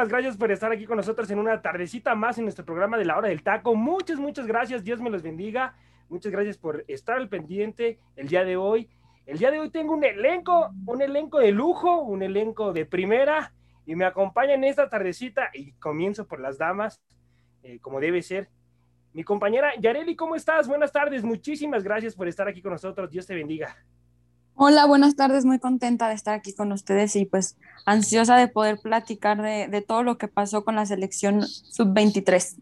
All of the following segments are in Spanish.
Muchísimas gracias por estar aquí con nosotros en una tardecita más en nuestro programa de la hora del taco. Muchas, muchas gracias. Dios me los bendiga. Muchas gracias por estar al pendiente el día de hoy. El día de hoy tengo un elenco, un elenco de lujo, un elenco de primera y me acompaña en esta tardecita y comienzo por las damas, eh, como debe ser. Mi compañera Yareli, ¿cómo estás? Buenas tardes. Muchísimas gracias por estar aquí con nosotros. Dios te bendiga. Hola, buenas tardes, muy contenta de estar aquí con ustedes y pues ansiosa de poder platicar de, todo lo que pasó con la selección sub-23.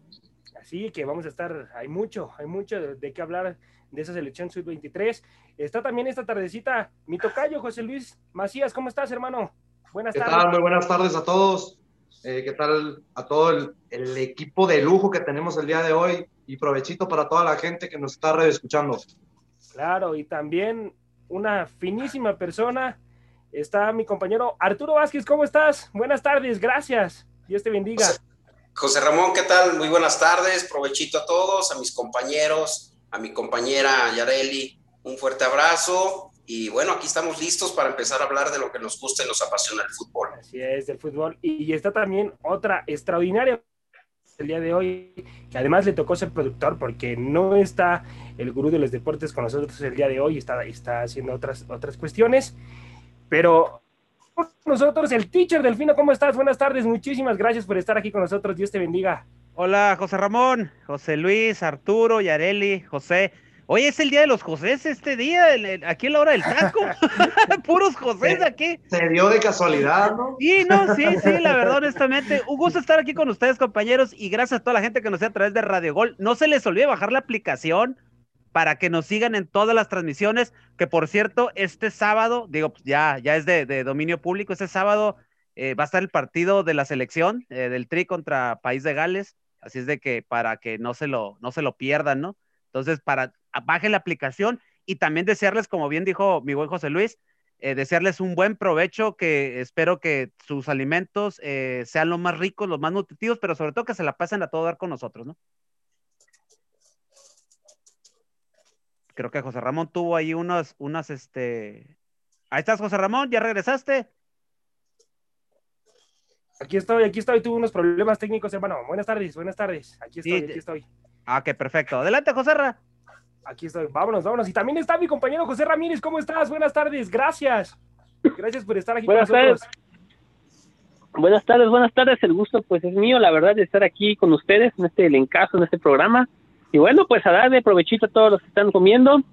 Así que vamos a estar, hay mucho, hay mucho de, qué hablar de esa selección sub-23. Está también esta tardecita mi tocayo, José Luis Macías, ¿cómo estás, hermano? Buenas ¿Qué tardes. Tal? Muy buenas tardes a todos. Eh, ¿Qué tal a todo el, el, equipo de lujo que tenemos el día de hoy? Y provechito para toda la gente que nos está escuchando. Claro, y también una finísima persona. Está mi compañero Arturo Vázquez, ¿cómo estás? Buenas tardes, gracias. Dios te bendiga. José, Ramón, ¿qué tal? Muy buenas tardes, provechito a todos, a mis compañeros, a mi compañera Yareli, un fuerte abrazo. Y bueno, aquí estamos listos para empezar a hablar de lo que nos gusta y nos apasiona el fútbol. Así es, del fútbol. Y está también otra extraordinaria el día de hoy, que además le tocó ser productor porque no está el gurú de los deportes con nosotros el día de hoy, está, está haciendo otras, otras cuestiones, pero nosotros el teacher Delfino, ¿cómo estás? Buenas tardes, muchísimas gracias por estar aquí con nosotros, Dios te bendiga. Hola, José Ramón, José Luis, Arturo, Yareli, José. Hoy es el día de los Josés este día, aquí en la hora del taco. Puros Josés aquí. Se dio de casualidad, ¿no? Sí, no, sí, sí, la verdad, honestamente. Un gusto estar aquí con ustedes, compañeros, y gracias a toda la gente que nos ve a través de Radio Gol. No se les olvide bajar la aplicación para que nos sigan en todas las transmisiones, que por cierto, este sábado, digo, pues ya, ya es de, dominio público, este sábado eh, va a estar el partido de la selección eh, del Tri contra País de Gales, así es de que para que no se lo, no se lo pierdan, ¿no? Entonces, para bajen la aplicación y también desearles, como bien dijo mi buen José Luis, eh, desearles un buen provecho, que espero que sus alimentos sean los más ricos, los más nutritivos, pero sobre todo que se la pasen a todo dar con nosotros, ¿no? Creo que José Ramón tuvo ahí unas, unas, este... Ahí estás, José Ramón, ¿ya regresaste? Aquí estoy, aquí estoy, tuve unos problemas técnicos, hermano. Buenas tardes, buenas tardes. Aquí estoy, aquí estoy. Ah, qué perfecto. Adelante, José Ramón. Aquí estoy, vámonos, vámonos. Y también está mi compañero José Ramírez, ¿cómo estás? Buenas tardes, gracias. Gracias por estar aquí buenas con nosotros. Tardes. Buenas tardes, buenas tardes. El gusto pues es mío, la verdad, de estar aquí con ustedes en este encaso, en este programa. Y bueno, pues a darle provechito a todos los que están comiendo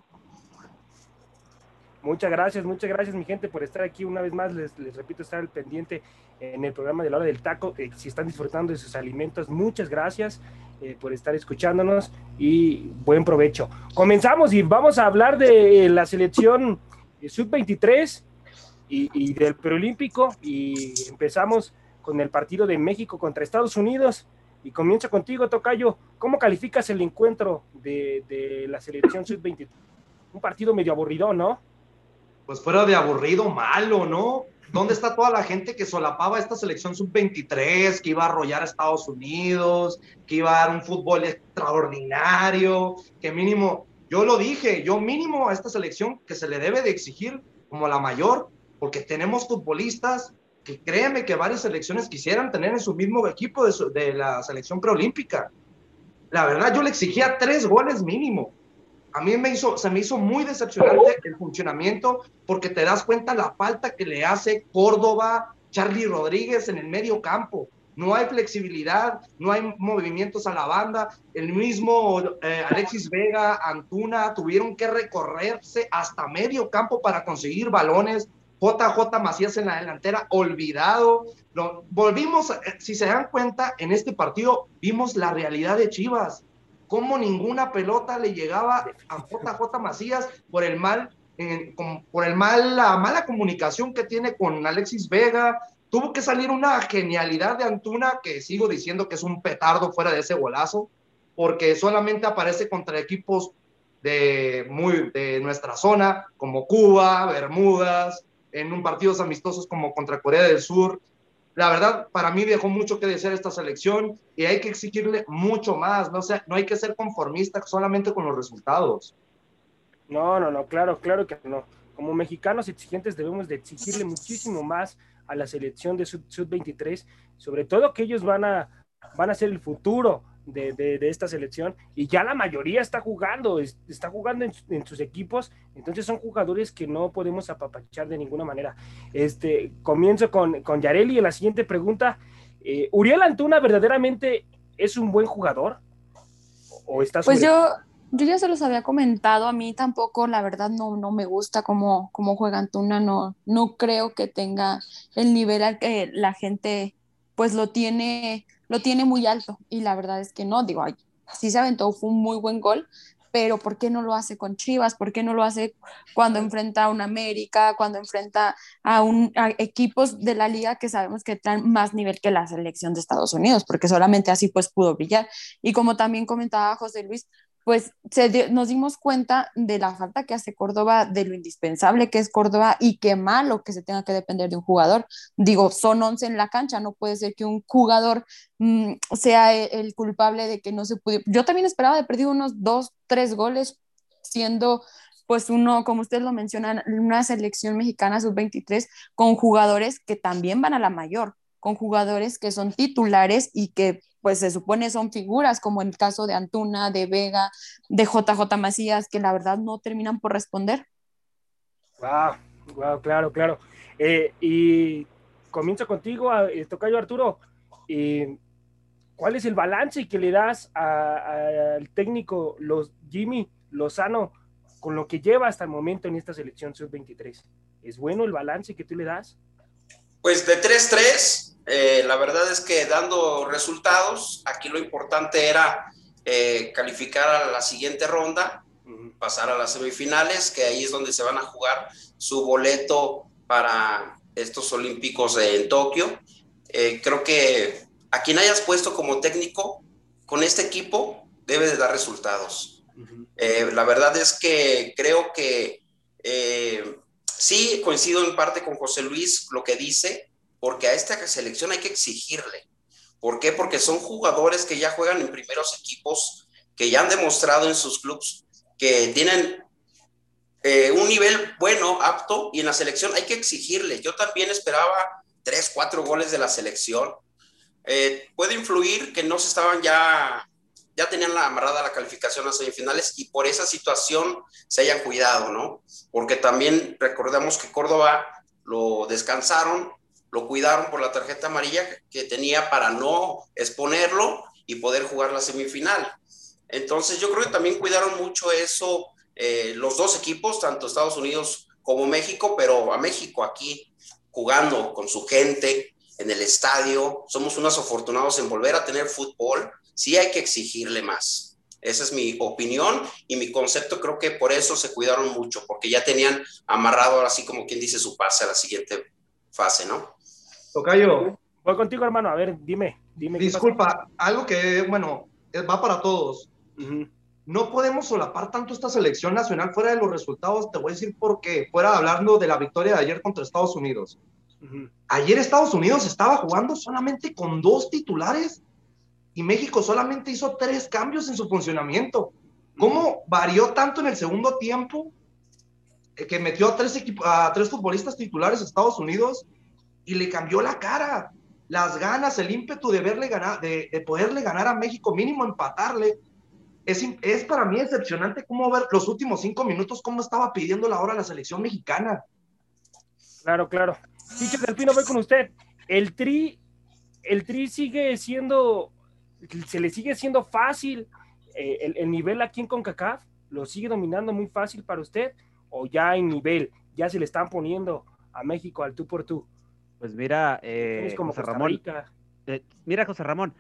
Muchas gracias, muchas gracias mi gente por estar aquí una vez más. Les, repito, estar al pendiente en el programa de la hora del taco. Eh, si están disfrutando de sus alimentos, muchas gracias eh, por estar escuchándonos y buen provecho. Comenzamos y vamos a hablar de la selección sub-23 y, y, del preolímpico y empezamos con el partido de México contra Estados Unidos. Y comienzo contigo, Tocayo. ¿Cómo calificas el encuentro de, la selección sub-23? Un partido medio aburrido, ¿no? pues fuera de aburrido, malo, ¿no? ¿Dónde está toda la gente que solapaba esta selección sub-23, que iba a arrollar a Estados Unidos, que iba a dar un fútbol extraordinario, que mínimo, yo lo dije, yo mínimo a esta selección que se le debe de exigir como la mayor, porque tenemos futbolistas que créeme que varias selecciones quisieran tener en su mismo equipo de, la selección preolímpica. La verdad, yo le exigía tres goles mínimo a mí me hizo, se me hizo muy decepcionante el funcionamiento porque te das cuenta la falta que le hace Córdoba, Charlie Rodríguez en el medio campo. No hay flexibilidad, no hay movimientos a la banda. El mismo eh, Alexis Vega, Antuna tuvieron que recorrerse hasta medio campo para conseguir balones. JJ Macías en la delantera, olvidado. Lo, volvimos, eh, si se dan cuenta, en este partido vimos la realidad de Chivas cómo ninguna pelota le llegaba a JJ Macías por el mal, por el mal, la mala comunicación que tiene con Alexis Vega. Tuvo que salir una genialidad de Antuna, que sigo diciendo que es un petardo fuera de ese golazo, porque solamente aparece contra equipos de, muy, de nuestra zona, como Cuba, Bermudas, en un partidos amistosos como contra Corea del Sur la verdad, para mí dejó mucho que desear esta selección y hay que exigirle mucho más, no, sea, no hay que ser conformista solamente con los resultados. No, no, no, claro, claro que no. Como mexicanos exigentes debemos de exigirle muchísimo más a la selección de Sub-23, sobre todo que ellos van a, van a ser el futuro de, esta selección y ya la mayoría está jugando, está jugando en, sus equipos, entonces son jugadores que no podemos apapachar de ninguna manera. Este, comienzo con, con Yareli y la siguiente pregunta, eh, ¿Uriel Antuna verdaderamente es un buen jugador? ¿O está Pues yo, yo ya se los había comentado, a mí tampoco, la verdad, no, no me gusta cómo, cómo juega Antuna, no, no creo que tenga el nivel al que la gente pues lo tiene lo tiene muy alto y la verdad es que no, digo, ay, sí se aventó, fue un muy buen gol, pero ¿por qué no lo hace con Chivas? ¿Por qué no lo hace cuando enfrenta a un América, cuando enfrenta a, un, equipos de la liga que sabemos que traen más nivel que la selección de Estados Unidos? Porque solamente así pues pudo brillar. Y como también comentaba José Luis, pues nos dimos cuenta de la falta que hace Córdoba, de lo indispensable que es Córdoba y qué malo que se tenga que depender de un jugador. Digo, son 11 en la cancha, no puede ser que un jugador mm, sea e, el, culpable de que no se pudo. Yo también esperaba de perder unos dos, tres goles, siendo pues uno, como ustedes lo mencionan, una selección mexicana sub-23 con jugadores que también van a la mayor, con jugadores que son titulares y que pues se supone son figuras, como en el caso de Antuna, de Vega, de JJ Macías, que la verdad no terminan por responder. Wow, wow, claro, claro. Eh, y comienzo contigo, eh, Tocayo Arturo. Eh, ¿Cuál es el balance que le das al técnico los, Jimmy Lozano con lo que lleva hasta el momento en esta selección sub-23? ¿Es bueno el balance que tú le das? Pues de 3-3, eh, la verdad es que dando resultados, aquí lo importante era eh, calificar a la siguiente ronda, pasar a las semifinales, que ahí es donde se van a jugar su boleto para estos Olímpicos en Tokio. Eh, creo que a quien hayas puesto como técnico con este equipo debe de dar resultados. la verdad es que creo que sí coincido en parte con José Luis lo que dice, porque a esta selección hay que exigirle. ¿Por qué? Porque son jugadores que ya juegan en primeros equipos, que ya han demostrado en sus clubes que tienen eh, un nivel bueno, apto, y en la selección hay que exigirle. Yo también esperaba tres, cuatro goles de la selección. Eh, puede influir que no se estaban ya, ya tenían la amarrada la calificación a semifinales y por esa situación se hayan cuidado, ¿no? Porque también recordemos que Córdoba lo descansaron lo cuidaron por la tarjeta amarilla que tenía para no exponerlo y poder jugar la semifinal. Entonces yo creo que también cuidaron mucho eso eh, los dos equipos, tanto Estados Unidos como México, pero a México aquí jugando con su gente en el estadio. Somos unos afortunados en volver a tener fútbol. Sí hay que exigirle más. Esa es mi opinión y mi concepto. Creo que por eso se cuidaron mucho, porque ya tenían amarrado, así como quien dice, su pase a la siguiente fase, ¿no? Tocayo. Voy contigo, hermano. A ver, dime. dime Disculpa, algo que, bueno, va para todos. No podemos solapar tanto esta selección nacional fuera de los resultados. Te voy a decir por qué. Fuera hablando de la victoria de ayer contra Estados Unidos. Ayer Estados Unidos estaba jugando solamente con dos titulares y México solamente hizo tres cambios en su funcionamiento. ¿Cómo varió tanto en el segundo tiempo eh, que metió a tres, a tres futbolistas titulares a Estados Unidos y le cambió la cara. Las ganas, el ímpetu de, verle ganar, de, poderle ganar a México, mínimo empatarle. Es, es para mí excepcionante cómo ver los últimos cinco minutos, cómo estaba pidiendo la hora la selección mexicana. Claro, claro. Chicho del Pino, voy con usted. El tri, el tri sigue siendo, se le sigue siendo fácil eh, el, el, nivel aquí en CONCACAF, lo sigue dominando muy fácil para usted, o ya en nivel, ya se le están poniendo a México al tú por tú. Pues mira, eh, José Ramón. Eh, mira, José Ramón,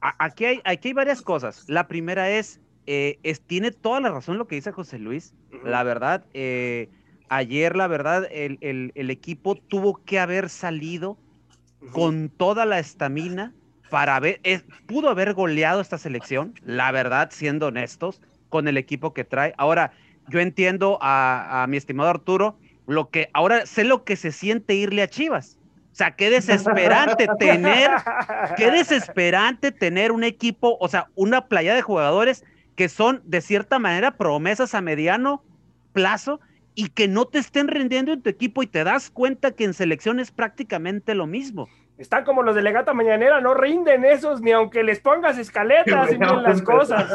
aquí hay, aquí hay varias cosas. La primera es, eh, es, tiene toda la razón lo que dice José Luis. La verdad, eh, ayer, la verdad, el, el, equipo tuvo que haber salido con toda la estamina para ver, pudo haber goleado esta selección, la verdad, siendo honestos, con el equipo que trae. Ahora, yo entiendo a, a mi estimado Arturo, lo que ahora sé lo que se siente irle a Chivas. O sea, qué desesperante tener, qué desesperante tener un equipo, o sea, una playa de jugadores que son de cierta manera promesas a mediano plazo y que no te estén rindiendo en tu equipo y te das cuenta que en selección es prácticamente lo mismo. Están como los de Legata Mañanera, no rinden esos ni aunque les pongas escaletas y miren las cosas.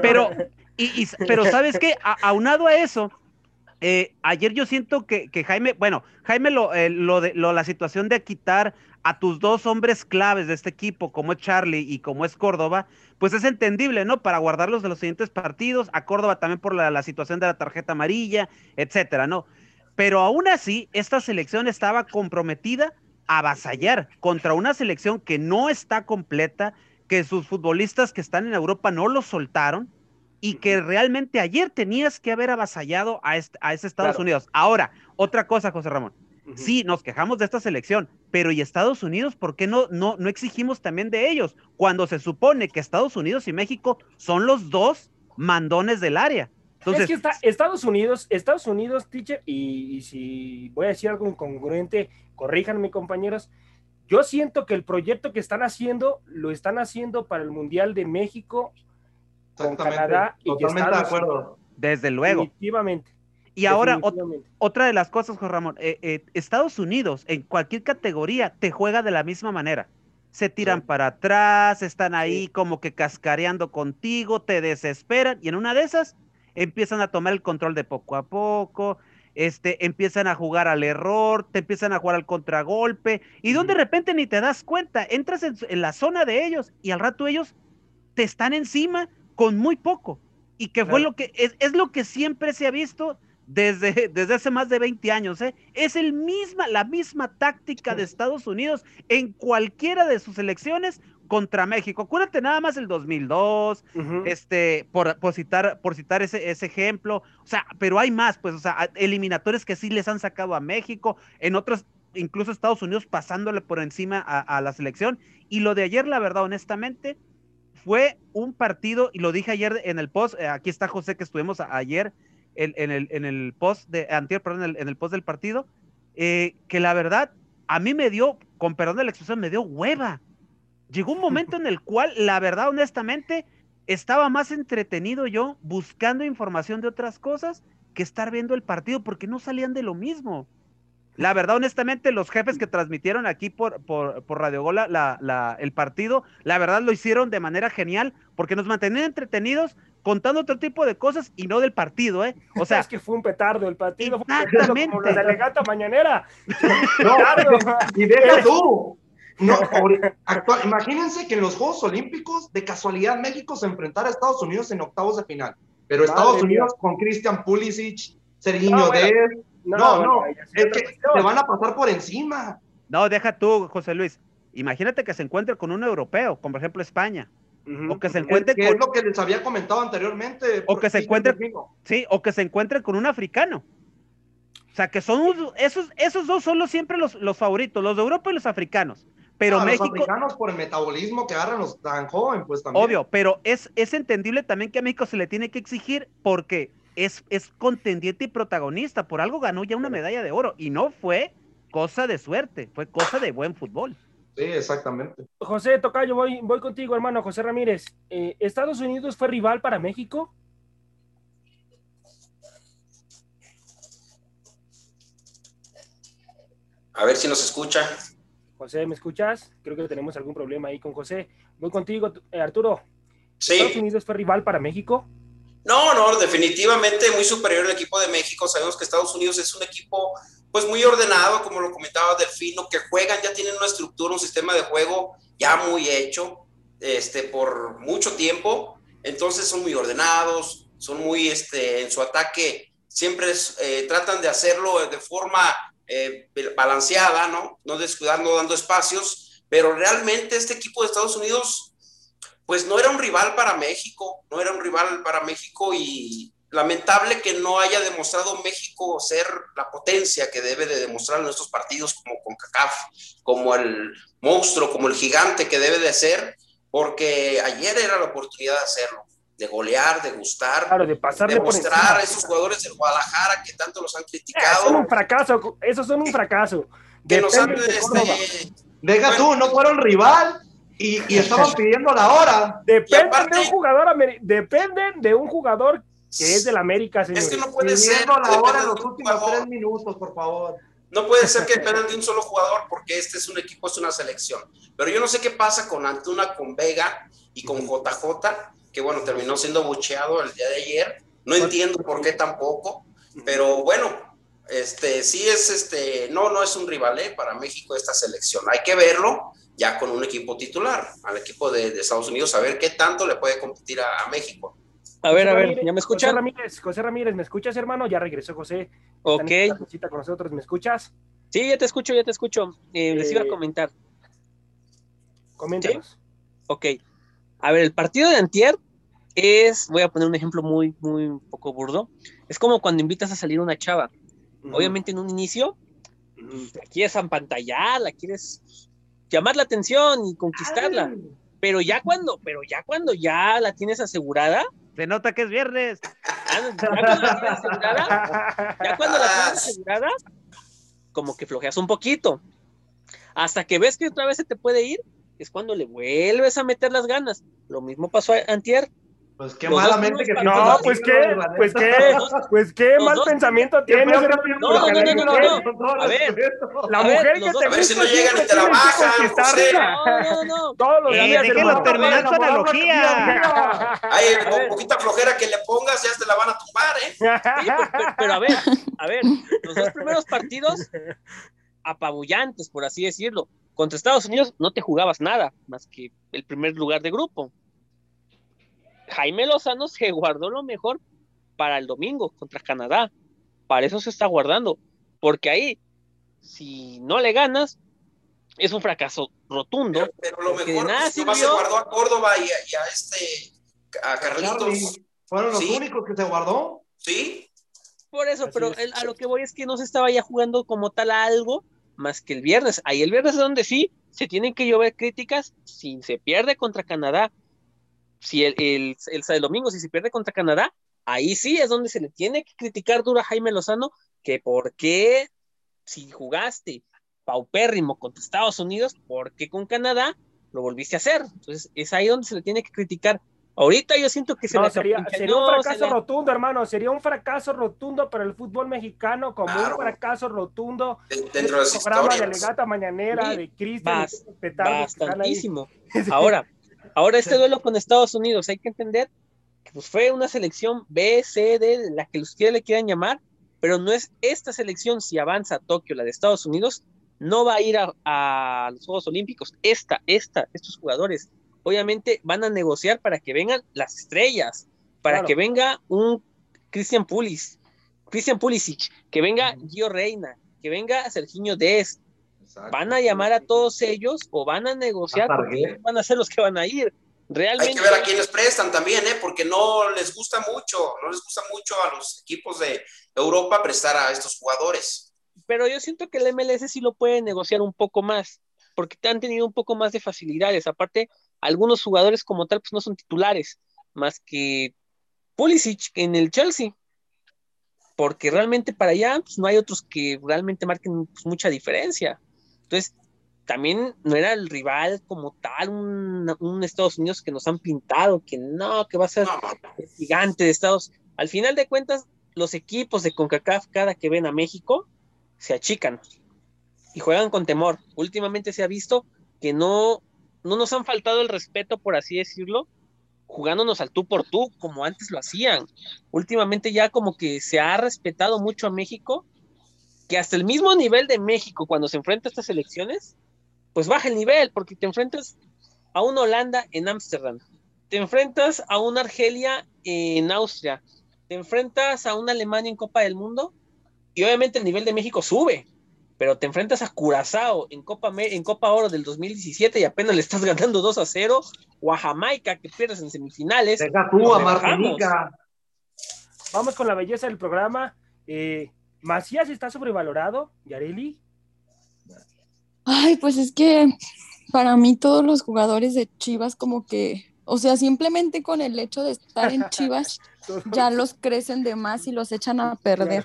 pero, y, pero ¿sabes qué? aunado a eso, eh, ayer yo siento que, Jaime, bueno, Jaime, lo, eh, lo de lo, la situación de quitar a tus dos hombres claves de este equipo, como es Charlie y como es Córdoba, pues es entendible, ¿no? Para guardarlos de los siguientes partidos, a Córdoba también por la, la situación de la tarjeta amarilla, etcétera, ¿no? Pero aún así, esta selección estaba comprometida a avasallar contra una selección que no está completa, que sus futbolistas que están en Europa no lo soltaron, y que realmente ayer tenías que haber avasallado a, este, a ese Estados Unidos. Ahora, otra cosa, José Ramón. Sí, nos quejamos de esta selección, pero ¿y Estados Unidos? ¿Por qué no, no, no exigimos también de ellos? Cuando se supone que Estados Unidos y México son los dos mandones del área. Entonces, es que está, Estados Unidos, Estados Unidos, teacher, y, y, si voy a decir algo incongruente, corríjanme compañeros, yo siento que el proyecto que están haciendo, lo están haciendo para el Mundial de México con Canadá y Totalmente de acuerdo. Desde luego. Definitivamente. Y ahora, otra de las cosas, Juan Ramón, eh, eh, Estados Unidos en cualquier categoría te juega de la misma manera. Se tiran para atrás, están ahí como que cascareando contigo, te desesperan y en una de esas empiezan a tomar el control de poco a poco, este, empiezan a jugar al error, te empiezan a jugar al contragolpe y donde de repente ni te das cuenta, entras en, en la zona de ellos y al rato ellos te están encima con muy poco. Y que fue lo que es, es, lo que siempre se ha visto desde, desde hace más de 20 años. ¿eh? Es el misma, la misma táctica de Estados Unidos en cualquiera de sus elecciones contra México. Acuérdate nada más el 2002, este, por, por, citar, por citar ese, ese ejemplo. O sea, pero hay más, pues, o sea, eliminatorios que sí les han sacado a México, en otros, incluso Estados Unidos pasándole por encima a, a la selección. Y lo de ayer, la verdad, honestamente, fue un partido, y lo dije ayer en el post, eh, aquí está José que estuvimos ayer en, el, en el post de, antier, perdón, en el, post del partido, eh, que la verdad, a mí me dio, con perdón de la expresión, me dio hueva. Llegó un momento en el cual, la verdad, honestamente, estaba más entretenido yo buscando información de otras cosas que estar viendo el partido, porque no salían de lo mismo. La verdad, honestamente, los jefes que transmitieron aquí por, por, por Radio Gola la, el partido, la verdad lo hicieron de manera genial porque nos mantenían entretenidos contando otro tipo de cosas y no del partido, ¿eh? O sea, es que fue un petardo el partido, exactamente. como la delegata mañanera. No, y deja tú. No, actual, imagínense que en los Juegos Olímpicos, de casualidad, México se enfrentara a Estados Unidos en octavos de final. Pero Estados Unidos con Christian Pulisic, Serginho no, no, no, es que te van a pasar por encima. No, deja tú, José Luis. Imagínate que se encuentre con un europeo, como por ejemplo España. O que se encuentre con... es lo que les había comentado anteriormente. O que se encuentre, sí, o que se encuentre con un africano. O sea, que son esos, esos dos son los, siempre los, los favoritos, los de Europa y los africanos. Pero ah, México. Los africanos por el metabolismo que agarran los tan joven, pues también. Obvio, pero es, es entendible también que a México se le tiene que exigir porque es, es contendiente y protagonista. Por algo ganó ya una medalla de oro. Y no fue cosa de suerte, fue cosa de buen fútbol. Sí, exactamente. José Tocayo, voy, voy contigo, hermano. José Ramírez, eh, ¿Estados Unidos fue rival para México? A ver si nos escucha. José, ¿me escuchas? Creo que tenemos algún problema ahí con José. Voy contigo, eh, Arturo. Sí. ¿Estados Unidos fue rival para México? No, no, definitivamente muy superior el equipo de México. Sabemos que Estados Unidos es un equipo pues muy ordenado, como lo comentaba Delfino, que juegan, ya tienen una estructura, un sistema de juego ya muy hecho este, por mucho tiempo. Entonces son muy ordenados, son muy este, en su ataque, siempre eh, tratan de hacerlo de forma eh, balanceada, ¿no? No descuidando, dando espacios, pero realmente este equipo de Estados Unidos pues no era un rival para México, no era un rival para México y lamentable que no haya demostrado México ser la potencia que debe de demostrar en estos partidos como con CACAF, como el monstruo, como el gigante que debe de ser, porque ayer era la oportunidad de hacerlo, de golear, de gustar, claro, de, pasar de mostrar a esos jugadores del Guadalajara que tanto los han eh, criticado. son un fracaso, esos son un fracaso. Que nos han, este, Deja tú, no fueron rival, y, y estaban pidiendo la hora. Dependen de un jugador, dependen de un jugador que es del América, señor. Es que no puede ser. la hora en los últimos tres minutos, por favor. No puede ser que dependan de un solo jugador porque este es un equipo, es una selección. Pero yo no sé qué pasa con Antuna, con Vega y con JJ, que bueno, terminó siendo bucheado el día de ayer. No entiendo por qué tampoco, pero bueno, este sí es este, no, no es un rival ¿eh? para México esta selección. Hay que verlo ya con un equipo titular, al equipo de, Estados Unidos, a ver qué tanto le puede competir a México. A ver, a ver, ¿ya me escuchas? José Ramírez, José Ramírez, ¿me escuchas, hermano? Ya regresó José. Ok. con nosotros, ¿me escuchas? Sí, ya te escucho, ya te escucho. Eh, les iba a eh, comentar. Coméntanos. Ok. A ver, el partido de Antier es, voy a poner un ejemplo muy, muy un poco burdo. Es como cuando invitas a salir una chava. Obviamente en un inicio, la quieres empantallar, la quieres llamar la atención y conquistarla. Pero ya cuando, pero ya cuando ya la tienes asegurada, se nota que es viernes. Ya, cuando la tienes asegurada, ya cuando la tienes asegurada, como que flojeas un poquito. Hasta que ves que otra vez se te puede ir, es cuando le vuelves a meter las ganas. Lo mismo pasó a Antier. Pues qué malamente que No, pues qué, pues qué, pues qué mal pensamiento tienes. No, no, no, no, A ver, la mujer que te A ver si no llegan y te la bajan, No, no, no. Todos los días. Déjenlo terminar su analogía. Ay, con poquita flojera que le pongas, ya te la van a tumbar, ¿eh? Pero a ver, a ver, los dos primeros partidos apabullantes, por así decirlo. Contra Estados Unidos no te jugabas nada, más que el primer lugar de grupo. Jaime Lozano se guardó lo mejor para el domingo contra Canadá. Para eso se está guardando. Porque ahí, si no le ganas, es un fracaso rotundo. Pero, lo mejor nada se guardó a Córdoba y a, este a Carlitos. ¿Fueron los únicos que se guardó? Sí. Por eso, pero a lo que voy es que no se estaba ya jugando como tal a algo más que el viernes. Ahí el viernes es donde sí se tienen que llover críticas si se pierde contra Canadá. Si el, el, el, domingo, si se pierde contra Canadá, ahí sí es donde se le tiene que criticar duro a Jaime Lozano que por qué si jugaste paupérrimo contra Estados Unidos, ¿por qué con Canadá lo volviste a hacer? Entonces es ahí donde se le tiene que criticar Ahorita yo siento que se no, sería, sería un fracaso rotundo, hermano. Sería un fracaso rotundo para el fútbol mexicano, como un fracaso rotundo dentro del programa de Legata Mañanera de Cristian. Bastantísimo. Ahora, ahora este duelo con Estados Unidos, hay que entender que pues, fue una selección B, C, D, la que ustedes le quieran llamar, pero no es esta selección, si avanza a Tokio, la de Estados Unidos, no va a ir a, a los Juegos Olímpicos. Esta, esta, estos jugadores obviamente van a negociar para que vengan las estrellas, para que venga un Christian Pulis, Christian Pulisic, que venga Gio Reina, que venga Serginho Van a llamar a todos ellos o van a negociar porque van a ser los que van a ir. Realmente. Hay que ver a quiénes prestan también, ¿eh? porque no les gusta mucho, no les gusta mucho a los equipos de Europa prestar a estos jugadores. Pero yo siento que el MLS sí lo puede negociar un poco más, porque han tenido un poco más de facilidades. Aparte, algunos jugadores como tal pues no son titulares, más que Pulisic en el Chelsea, porque realmente para allá pues, no hay otros que realmente marquen pues, mucha diferencia. Entonces, también no era el rival como tal, un, Estados Unidos que nos han pintado, que no, que va a ser gigante de Estados. Al final de cuentas, los equipos de CONCACAF cada que ven a México se achican y juegan con temor. Últimamente se ha visto que no no nos han faltado el respeto, por así decirlo, jugándonos al tú por tú, como antes lo hacían. Últimamente ya como que se ha respetado mucho a México, que hasta el mismo nivel de México cuando se enfrenta a estas elecciones, pues baja el nivel, porque te enfrentas a una Holanda en Ámsterdam, te enfrentas a una Argelia en Austria, te enfrentas a una Alemania en Copa del Mundo, y obviamente el nivel de México sube, pero te enfrentas a Curazao en Copa, en Copa Oro del 2017 y apenas le estás ganando 2 a 0, o a Jamaica que pierdes en semifinales. Deja tú a Martinica. Vamos con la belleza del programa. Eh, ¿Macías está sobrevalorado, Yareli? Ay, pues es que para mí todos los jugadores de Chivas como que, o sea, simplemente con el hecho de estar en Chivas, ya los crecen de más y los echan a perder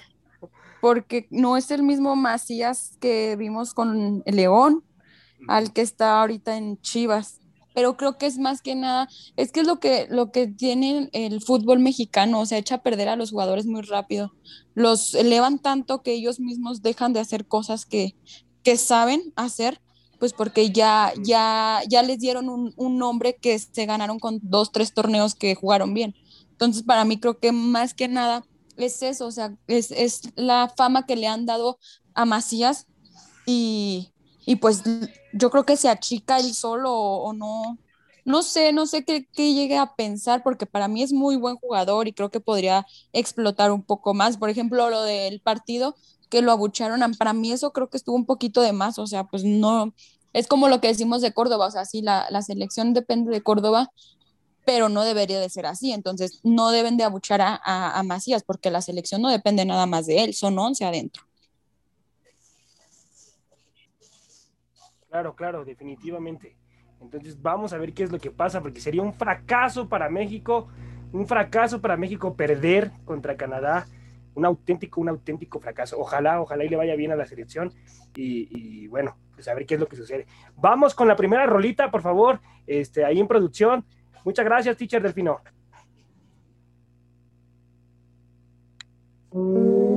porque no es el mismo Macías que vimos con el León al que está ahorita en Chivas. Pero creo que es más que nada, es que es lo que, lo que tiene el fútbol mexicano, o sea, echa a perder a los jugadores muy rápido, los elevan tanto que ellos mismos dejan de hacer cosas que, que saben hacer, pues porque ya, ya, ya les dieron un, un nombre que se ganaron con dos, tres torneos que jugaron bien. Entonces, para mí creo que más que nada es eso, o sea, es, es la fama que le han dado a Macías y, y pues yo creo que se achica él solo o, no, no sé, no sé qué, qué, llegue a pensar, porque para mí es muy buen jugador y creo que podría explotar un poco más. Por ejemplo, lo del partido que lo abucharon, para mí eso creo que estuvo un poquito de más, o sea, pues no, es como lo que decimos de Córdoba, o sea, sí, la, la selección depende de Córdoba, pero no debería de ser así, entonces no deben de abuchar a, a, a Macías, porque la selección no depende nada más de él, son 11 adentro. Claro, claro, definitivamente. Entonces vamos a ver qué es lo que pasa, porque sería un fracaso para México, un fracaso para México perder contra Canadá, un auténtico, un auténtico fracaso. Ojalá, ojalá y le vaya bien a la selección y, bueno, pues a ver qué es lo que sucede. Vamos con la primera rolita, por favor, este, ahí en producción. Muchas gracias, teacher Delfino. Solo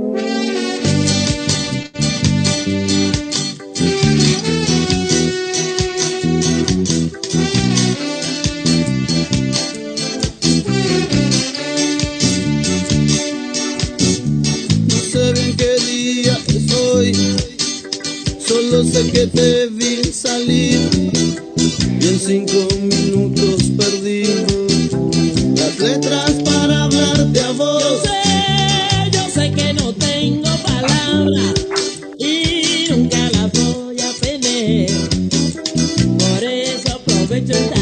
sé que te vi salir y en cinco minutos perdí las letras para hablarte a vos. Yo sé, yo sé que no tengo palabras y nunca las voy a tener. Por eso aprovecho esta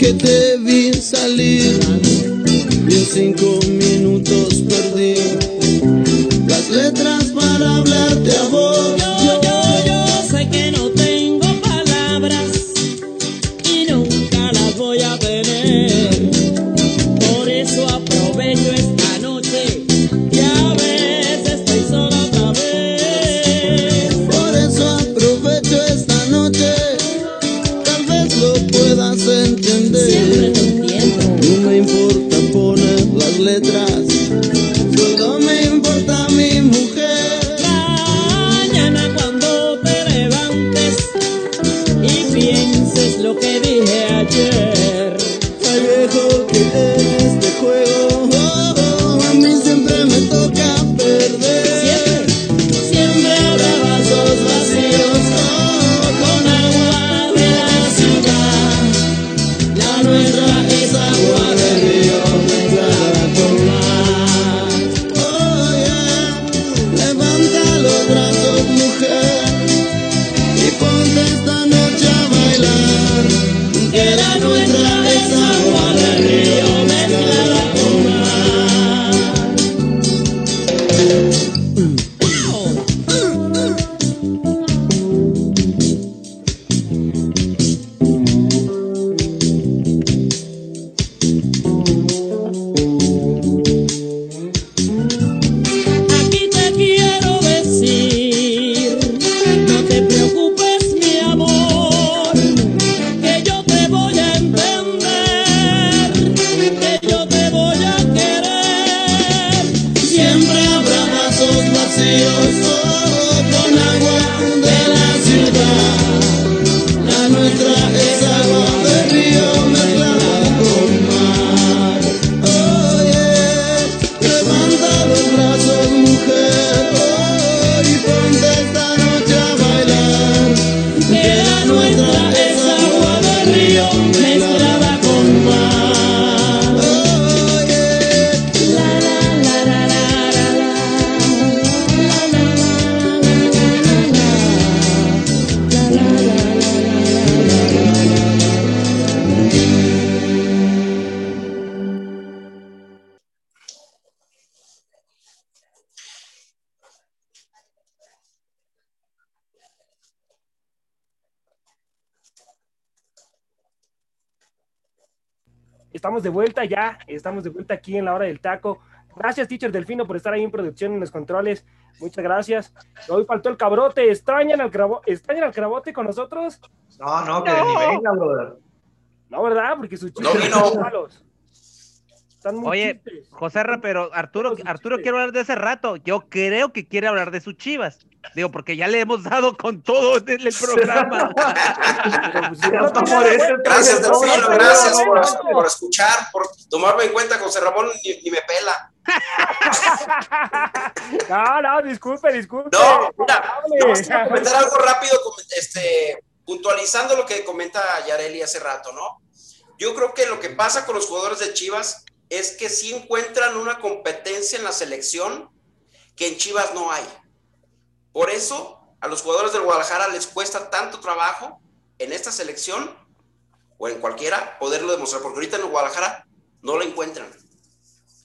que te estamos de vuelta ya, estamos de vuelta aquí en la hora del taco. Gracias, teacher Delfino, por estar ahí en producción en los controles. Muchas gracias. Hoy faltó el cabrote. ¿Extrañan al, crabo... ¿Extrañan al crabote con nosotros? No, no, que ni venga, brother. No, ¿verdad? Porque sus No chistes vino. son malos. Están muy Oye, chistes. José Ra, pero Arturo, Arturo quiere hablar de ese rato. Yo creo que quiere hablar de sus chivas. Digo, porque ya le hemos dado con todo en el programa. Pues, no Gracias, no, Delfino, no, gracias no, por, no. por escuchar, por tomarme en cuenta, José Ramón ni, ni me pela. No, no, disculpe, disculpe. No, mira, quiero comentar algo rápido, este, puntualizando lo que comenta Yareli hace rato, ¿no? Yo creo que lo que pasa con los jugadores de Chivas es que sí encuentran una competencia en la selección que en Chivas no hay. Por eso a los jugadores del Guadalajara les cuesta tanto trabajo en esta selección o en cualquiera poderlo demostrar, porque ahorita en el Guadalajara no lo encuentran.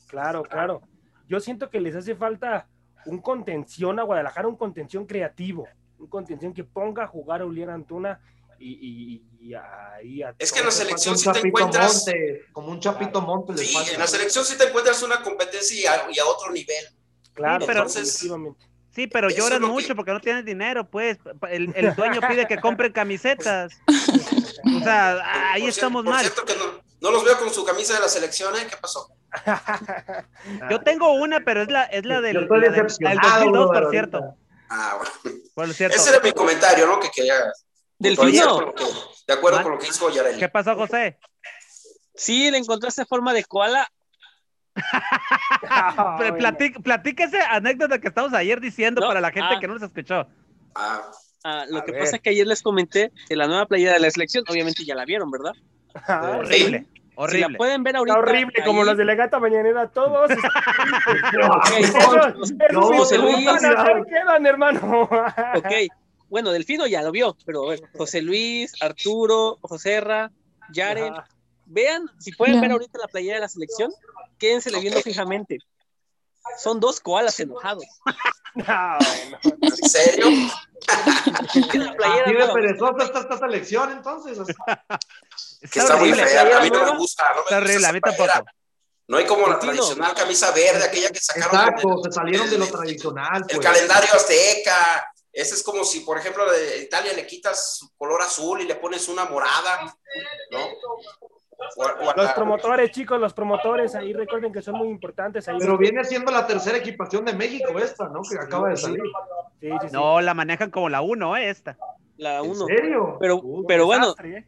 Claro, claro. Yo siento que les hace falta un contención a Guadalajara, un contención creativo, un contención que ponga a jugar a Ulián Antuna y, y, y ahí a Es que en la selección sí te encuentras... Como un Chapito Montes. les Sí, en la selección sí te encuentras una competencia y a, y a otro nivel. Claro, Sí, pero-. Sí, pero Eso lloran que- mucho porque no tienen dinero, pues. El, el dueño pide que compren camisetas. O sea, ahí Por estamos cierto, por mal. cierto que no, no los veo con su camisa de la selección, ¿eh? ¿Qué pasó? Yo tengo una, pero es la, es la del, la del- la del decepcionado, 2002, brother, por cierto. Ah, bueno. Por cierto. Ese era mi comentario, ¿no? Que quería Delfino. de acuerdo con lo que hizo Yareli. ¿Qué pasó, José? Sí, le encontraste forma de koala. Pl- bueno. platic- platíquese anécdota que estamos ayer diciendo No, para la gente ah. que no nos escuchó. Ah, Ah, lo que ver. pasa es que ayer les comenté de la nueva playera de la selección. Obviamente ya la vieron, ¿verdad? Ah, Horrible, Si la horrible. pueden ver Está ahorita. horrible, como los de Legata Mañanera, todos. Ok, Esos- esos no, sí José se quedan, hermano. ok. Bueno, Delfino ya lo vio, pero ver, José Luis, Arturo, José Ra, Yaren, Ajá. vean, si pueden ver ahorita la playera de la selección, quédense viendo Ok. fijamente. Son dos koalas enojados. No, bueno. ¿En serio? Tiene la playera Así de nueva. perezosa está esta selección, entonces. Que está muy horrible. fea. A mí no me gusta. No me Está gusta horrible, a mí tampoco. No hay como la tradicional camisa verde, aquella que sacaron. Exacto, del- se salieron de lo tradicional. El pues. calendario azteca. Ese es como si, por ejemplo, de Italia le quitas su color azul y le pones una morada, ¿no? O o Los la- promotores, chicos, los promotores, ahí recuerden que son muy importantes. Ahí Pero viene siendo la tercera equipación de México esta, ¿no? Que acaba de salir. Sí, sí, sí. No, la manejan como la 1, ¿eh? Esta. La ¿En uno. serio? Pero, Puta. pero bueno, Desastre, ¿eh?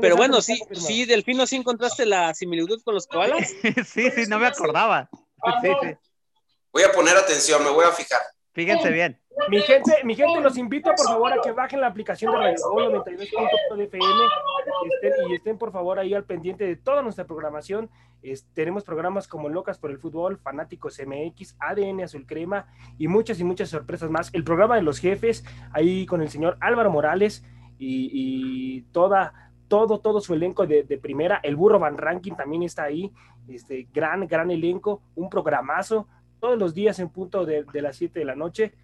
Pero bueno, sí, sí, Delfino, sí encontraste la similitud con los koalas. sí, sí, no me acordaba. Sí, sí. Voy a poner atención, me voy a fijar. Fíjense bien. Mi gente, mi gente, los invito por favor a que bajen la aplicación de Radio Gol 92.fm estén, y estén por favor ahí al pendiente de toda nuestra programación. Es- tenemos programas como Locas por el Fútbol, Fanáticos MX, ADN Azul Crema y muchas y muchas sorpresas más. El programa de los jefes, ahí con el señor Álvaro Morales y, y toda, todo, todo su elenco de, de primera. El Burro Van Ranking también está ahí. Este gran, gran elenco, un programazo todos los días en punto de, de las 7 de la noche.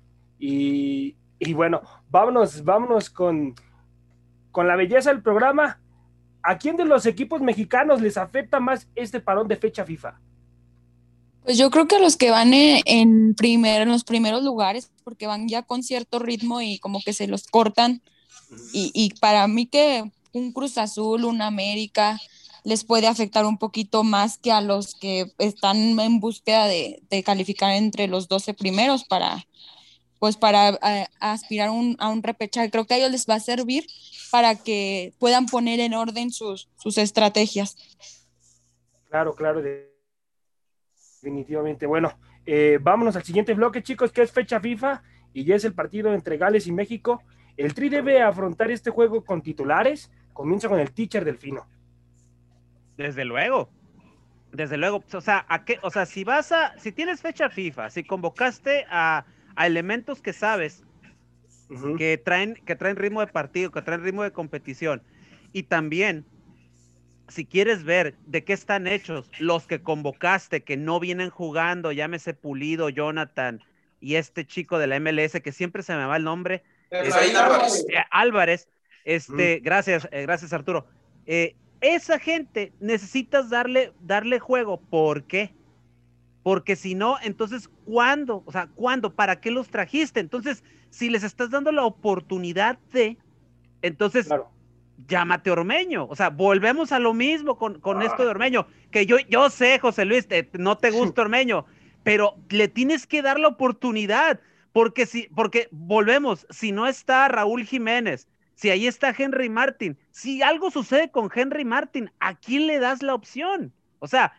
Y, bueno, vámonos, vámonos con, con la belleza del programa. ¿A quién de los equipos mexicanos les afecta más este parón de fecha FIFA? Pues yo creo que a los que van en, primer, en los primeros lugares, porque van ya con cierto ritmo y como que se los cortan. Y, para mí que un Cruz Azul, un América, les puede afectar un poquito más que a los que están en búsqueda de, de calificar entre los 12 primeros para, pues para eh, aspirar un- a un repechaje. Creo que a ellos les va a servir para que puedan poner en orden sus, sus estrategias. Claro, claro, de- definitivamente. Bueno, eh, vámonos al siguiente bloque, chicos, que es fecha FIFA y ya es el partido entre Gales y México. El Tri debe afrontar este juego con titulares. Comienza con el teacher Delfino. Desde luego. Desde luego. O sea, ¿a qué? O sea, si vas a, si tienes fecha FIFA, si convocaste a, a elementos que sabes que traen, que traen ritmo de partido, que traen ritmo de competición, y también, si quieres ver de qué están hechos los que convocaste, que no vienen jugando, llámese Pulido, Jonathan y este chico de la MLS, que siempre se me va el nombre, Álvarez. eh, Álvarez, este, gracias, eh, gracias Arturo. Eh, esa gente necesitas darle, darle juego. ¿Por qué? Porque si no, entonces, ¿cuándo? O sea, ¿cuándo? ¿Para qué los trajiste? Entonces, si les estás dando la oportunidad de, entonces, llámate Ormeño. O sea, volvemos a lo mismo con, con esto de Ormeño. Que yo, yo sé, José Luis, no te gusta Ormeño, pero le tienes que dar la oportunidad. Porque si, porque volvemos, si no está Raúl Jiménez, si ahí está Henry Martin, si algo sucede con Henry Martin, ¿a quién le das la opción? O sea,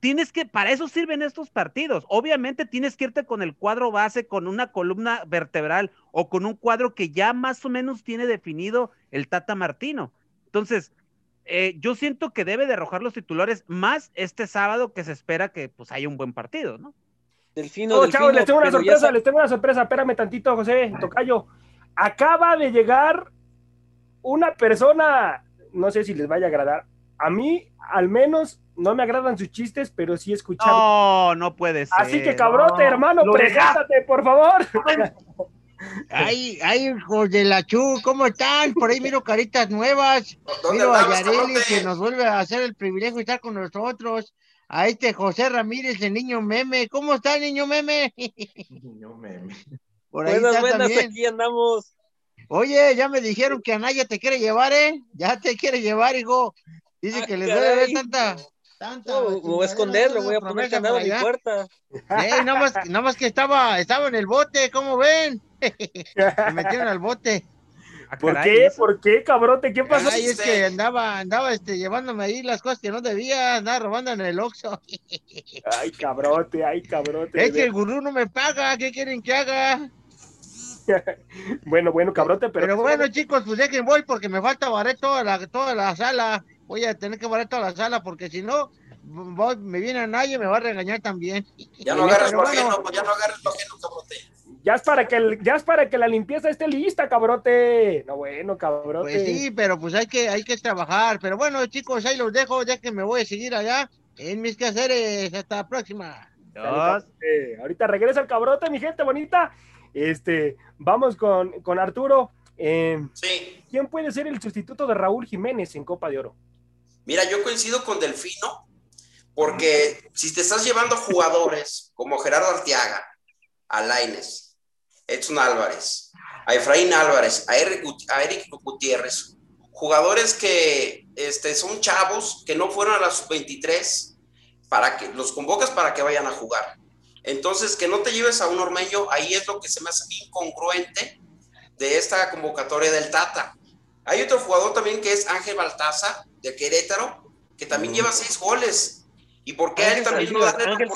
tienes que, para eso sirven estos partidos. Obviamente tienes que irte con el cuadro base, con una columna vertebral o con un cuadro que ya más o menos tiene definido el Tata Martino. Entonces, eh, yo siento que debe de arrojar los titulares más este sábado que se espera que pues haya un buen partido, ¿no? Delfino, oh, chavos, les tengo una sorpresa, les tengo una sorpresa. Espérame tantito, José, Tocayo. Acaba de llegar una persona, no sé si les vaya a agradar. A mí, al menos, no me agradan sus chistes, pero sí he escuchado. No, no puede ser. Así que cabrote, hermano, preséntate, por favor. Ay, ay, hijos de la Chu, ¿cómo están? Por ahí miro caritas nuevas. Miro a Yareli que nos vuelve a hacer el privilegio de estar con nosotros a este José Ramírez, el niño meme. ¿Cómo está, niño meme? Niño meme. Por ahí buenas, buenas, aquí andamos. Oye, ya me dijeron que Anaya te quiere llevar, ¿eh? Ya te quiere llevar, hijo. Dice ah, que les debe ver tanta. tanta no, voy a esconder, le voy a poner candado a mi puerta. Nada más, nada más que estaba, estaba en el bote, ¿cómo ven? me metieron al bote. Ah, ¿Por qué? ¿Por qué, cabrote? ¿Qué pasó? Ay, es que andaba, andaba este, llevándome ahí las cosas que no debía, andaba robando en el Oxxo. ay, cabrote, ay, cabrote. Es que el gurú no me paga, ¿qué quieren que haga? bueno, bueno, cabrote, pero... Pero bueno, chicos, pues dejen voy porque me falta barrer toda la, toda la sala. Voy a tener que barrer toda la sala porque si no, me viene a nadie me va a regañar también. Ya no agarres lo ajeno, ya no agarres lo ajeno, cabrote. Ya es para que ya es para que la limpieza esté lista, cabrote. No bueno, cabrote. Pues sí, pero pues hay que hay que trabajar. Pero bueno, chicos, ahí los dejo, ya que me voy a seguir allá en mis quehaceres. Hasta la próxima. ahorita regresa el cabrote, mi gente bonita. Este, vamos con, con Arturo. Eh, sí. ¿Quién puede ser el sustituto de Raúl Jiménez en Copa de Oro? Mira, yo coincido con Delfino, porque si te estás llevando jugadores como Gerardo Arteaga, a Laines, Edson Álvarez, a Efraín Álvarez, a Eric, Gutiérrez, jugadores que este, son chavos que no fueron a las 23 para que los convocas para que vayan a jugar. Entonces, que no te lleves a un ormeño, ahí es lo que se me hace incongruente de esta convocatoria del Tata. Hay otro jugador también que es Ángel Baltaza, de Querétaro, que también lleva seis goles. ¿Y por qué él también no da Ángel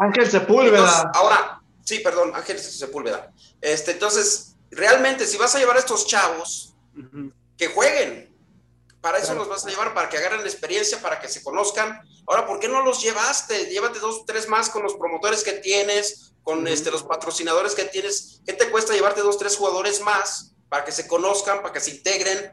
Ángel Sepúlveda. ahora, Sí, perdón, Ángel Sepúlveda. Este, entonces, realmente, si vas a llevar a estos chavos, que jueguen. Para eso los vas a llevar, para que agarren la experiencia, para que se conozcan. Ahora, ¿por qué no los llevaste? Llévate dos, tres más con los promotores que tienes, con este, los patrocinadores que tienes. ¿Qué te cuesta llevarte dos, tres jugadores más para que se conozcan, para que se integren?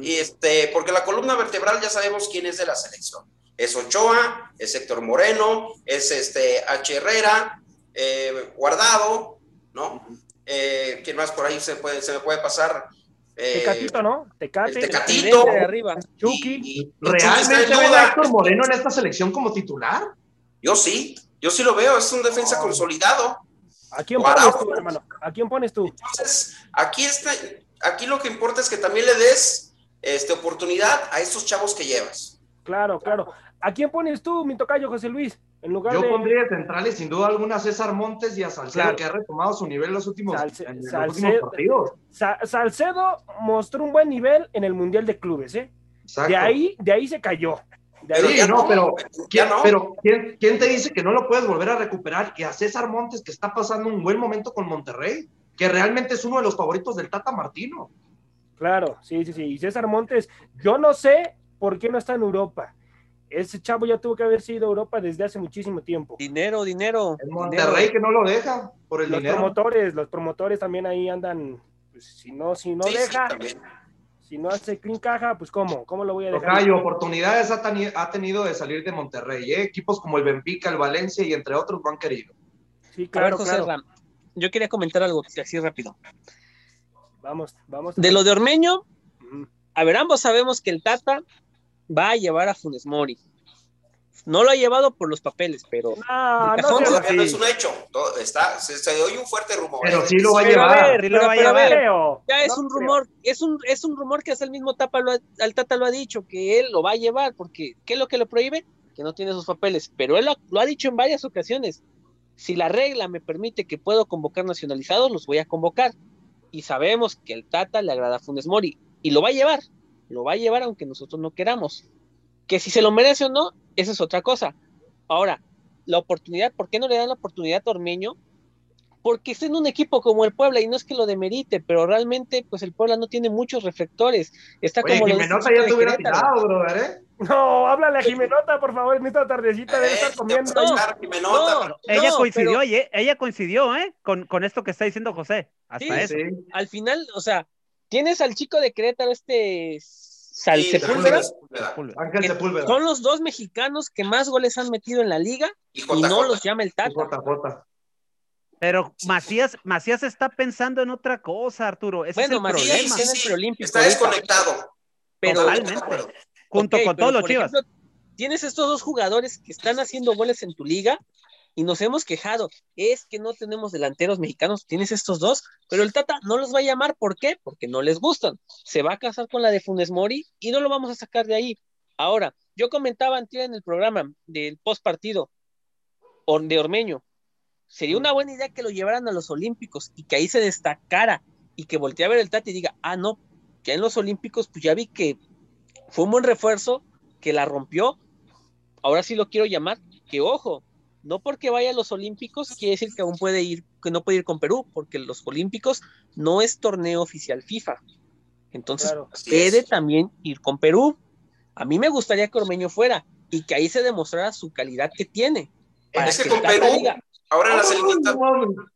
Y este, porque la columna vertebral ya sabemos quién es de la selección. Es Ochoa, es Héctor Moreno, es este H. Herrera, eh, guardado, ¿no? Eh, ¿Quién más por ahí se, puede, se me puede pasar? Eh, Tecatito, ¿no? Tecate. Tecatito. De arriba. Chucky. ¿Realmente ve a Héctor Moreno en esta selección como titular? Yo sí, yo sí lo veo, es un defensa consolidado. ¿A quién pones tú, hermano? ¿A quién pones tú? Entonces, aquí, está, aquí lo que importa es que también le des este, oportunidad a estos chavos que llevas. Claro, claro. ¿A quién pones tú, mi tocayo José Luis? Yo pondría centrales sin duda alguna a César Montes y a Salcedo, que ha retomado su nivel en los últimos, partidos. Salcedo mostró un buen nivel en el Mundial de Clubes, ¿eh? De ahí, de ahí se cayó. sí, no, pero, ¿quién, pero ¿quién, te dice que no lo puedes volver a recuperar? Y a César Montes, que está pasando un buen momento con Monterrey, que realmente es uno de los favoritos del Tata Martino. Claro, sí, sí, sí. Y César Montes, yo no sé por qué no está en Europa ese chavo ya tuvo que haber sido Europa desde hace muchísimo tiempo. Dinero, dinero. El Monterrey que no lo deja por el los promotores, los promotores también ahí andan, pues, si no, si no deja, si no hace clean caja, pues cómo, cómo lo voy a dejar. Hay oportunidades ha, tenido de salir de Monterrey, ¿eh? equipos como el Benfica, el Valencia y entre otros lo han querido. Sí, claro, José yo quería comentar algo así rápido. Vamos, vamos. De lo de Ormeño, a ver, ambos sabemos que el Tata va a llevar a Funes Mori. No lo ha llevado por los papeles, pero. No, no, no es un hecho. está, se, se, oye un fuerte rumor. Pero sí lo va a llevar. lo va a llevar. Ya es un rumor, es un, es un rumor que hasta el mismo Tapa lo al Tata lo ha dicho, que él lo va a llevar, porque ¿qué es lo que lo prohíbe? Que no tiene sus papeles. Pero él lo, lo ha dicho en varias ocasiones. Si la regla me permite que puedo convocar nacionalizados, los voy a convocar. Y sabemos que el Tata le agrada a Funes Mori. Y lo va a llevar. Lo va a llevar aunque nosotros no queramos. Que si se lo merece o no, esa es otra cosa. Ahora, la oportunidad, ¿por qué no le dan la oportunidad a Ormeño? Porque está en un equipo como el Puebla, y no es que lo demerite, pero realmente, pues el Puebla no tiene muchos reflectores. Está Oye, como ya tirado, brother, ¿eh? No, háblale a Jimenota, por favor, en esta tardecita debe estar comiendo. No, no, ella coincidió, pero... ella coincidió, ¿eh? Con, con, esto que está diciendo José. Hasta sí, eso. Sí. Al final, o sea, tienes al chico de Querétaro, este Sal Sí, Sepúlveda, Sepúlveda. Ángel Sepúlveda. son los dos mexicanos que más goles han metido en la liga y, no los llama el Tata. Pero Macías, Macías está pensando en otra cosa, Arturo. Ese Bueno, es el Macías problema. está en el preolímpico Está ahorita. desconectado. Pero, Totalmente. Junto con todos los chivas. ejemplo, tienes estos dos jugadores que están haciendo goles en tu liga y nos hemos quejado. Es que no tenemos delanteros mexicanos, tienes estos dos, pero el Tata no los va a llamar. ¿Por qué? Porque no les gustan. Se va a casar con la de Funes Mori y no lo vamos a sacar de ahí. Ahora, yo comentaba antes en el programa del post partido de Ormeño. Sería una buena idea que lo llevaran a los Olímpicos y que ahí se destacara y que voltee a ver el Tata y diga, ah, no, ya en los Olímpicos, pues ya vi que fue un buen refuerzo, que la rompió. Ahora sí lo quiero llamar, que ojo, no porque vaya a los Olímpicos quiere decir que aún puede ir, que no puede ir con Perú, porque los Olímpicos no es torneo oficial FIFA. Entonces Claro. Puede es. también ir con Perú. A mí me gustaría que Ormeño fuera y que ahí se demostrara su calidad que tiene. Es que que con Perú, diga, ahora en, las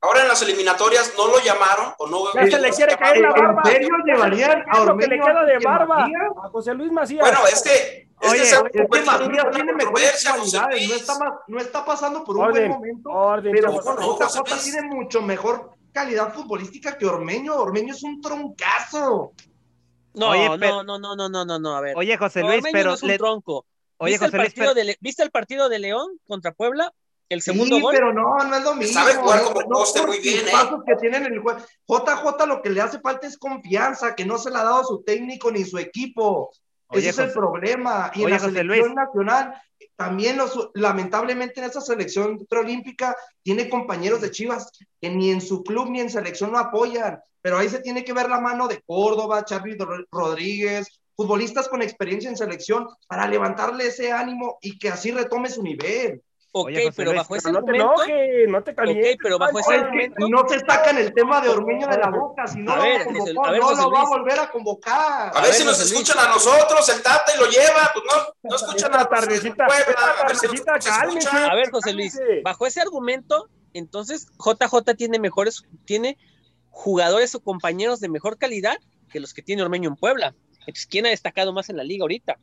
ahora en eliminatorias no lo llamaron o no. Ya se le quiere caer la ¿En barba. serio llevarían a que le Ormeño queda de barba a José Luis Macías. Bueno, es que. Es Oye, que se ha Es que en Macías tiene mejores José cualidades, no Luis. está, más- no está pasando por un Orden, buen momento, orden, pero chavos. no, José JJ Luis. tiene mucho mejor calidad futbolística que Ormeño. Ormeño es un troncazo. no, Oye, no, pero- no, no, no, no, no, no, a ver. Oye, José Luis, Ormeño pero no es un le- tronco. Oye, ¿Viste, José el Luis, partido pero- de Le- ¿Viste el partido de León contra Puebla? El segundo sí, gol. pero no, no es lo mismo. Sabe jugar como no, poste muy bien, ¿eh? pasos que tienen en el juego. JJ lo que le hace falta es confianza, que no se le ha dado su técnico ni su equipo. Oye, Ese es el problema. Y en Oye, la José selección Luis. nacional, también los, lamentablemente en esa selección preolímpica, tiene compañeros de Chivas que ni en su club ni en selección lo apoyan. Pero ahí se tiene que ver la mano de Córdoba, Charly Ro- Rodríguez, futbolistas con experiencia en selección para levantarle ese ánimo y que así retome su nivel. Ok, Oye, pero Luis, bajo ese Pero no te argumento. enojes, no te calientes. Ok, pero bajo ese argumento. no se sacan el tema de Ormeño de la boca, si no A lo ver, convocó, a ver, no lo va a volver a convocar. A ver ver, si nos escuchan a nosotros, el Tata y lo lleva. Pues no, no escuchan a Esta tardecita, a ver. A José Luis, bajo ese argumento, entonces JJ tiene mejores, tiene jugadores o compañeros de mejor calidad que los que tiene Ormeño en Puebla. Entonces, ¿quién ha destacado más en la liga ahorita?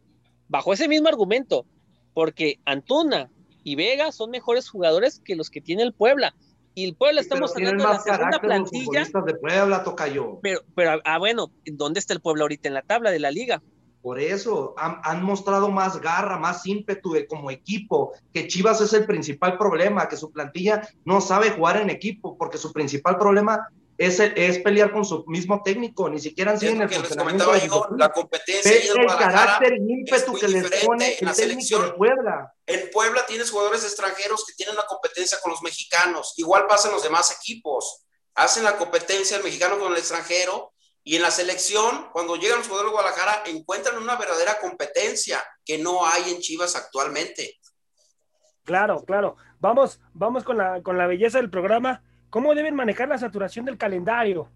Bajo ese mismo argumento, porque Antuna y Vega son mejores jugadores que los que tiene el Puebla. Y el Puebla estamos Pero tienen hablando de la segunda los plantilla, de Puebla, Tocayo. pero, pero, ah, bueno, ¿dónde está el Puebla ahorita en la tabla de la liga? Por eso han, han mostrado más garra, más ímpetu de- como equipo, que Chivas es el principal problema, que su plantilla no sabe jugar en equipo, porque su principal problema es, el- es pelear con su mismo técnico, ni siquiera siguen lo el funcionamiento comentaba de yo, la competencia en el carácter y ímpetu que les diferente pone en el la técnico selección. de Puebla. En Puebla tienes jugadores extranjeros que tienen una competencia con los mexicanos. Igual pasa en los demás equipos. Hacen la competencia el mexicano con el extranjero. Y en la selección, cuando llegan los jugadores de Guadalajara, encuentran una verdadera competencia que no hay en Chivas actualmente. Claro, claro. Vamos, vamos con la, con la belleza del programa. ¿Cómo deben manejar la saturación del calendario?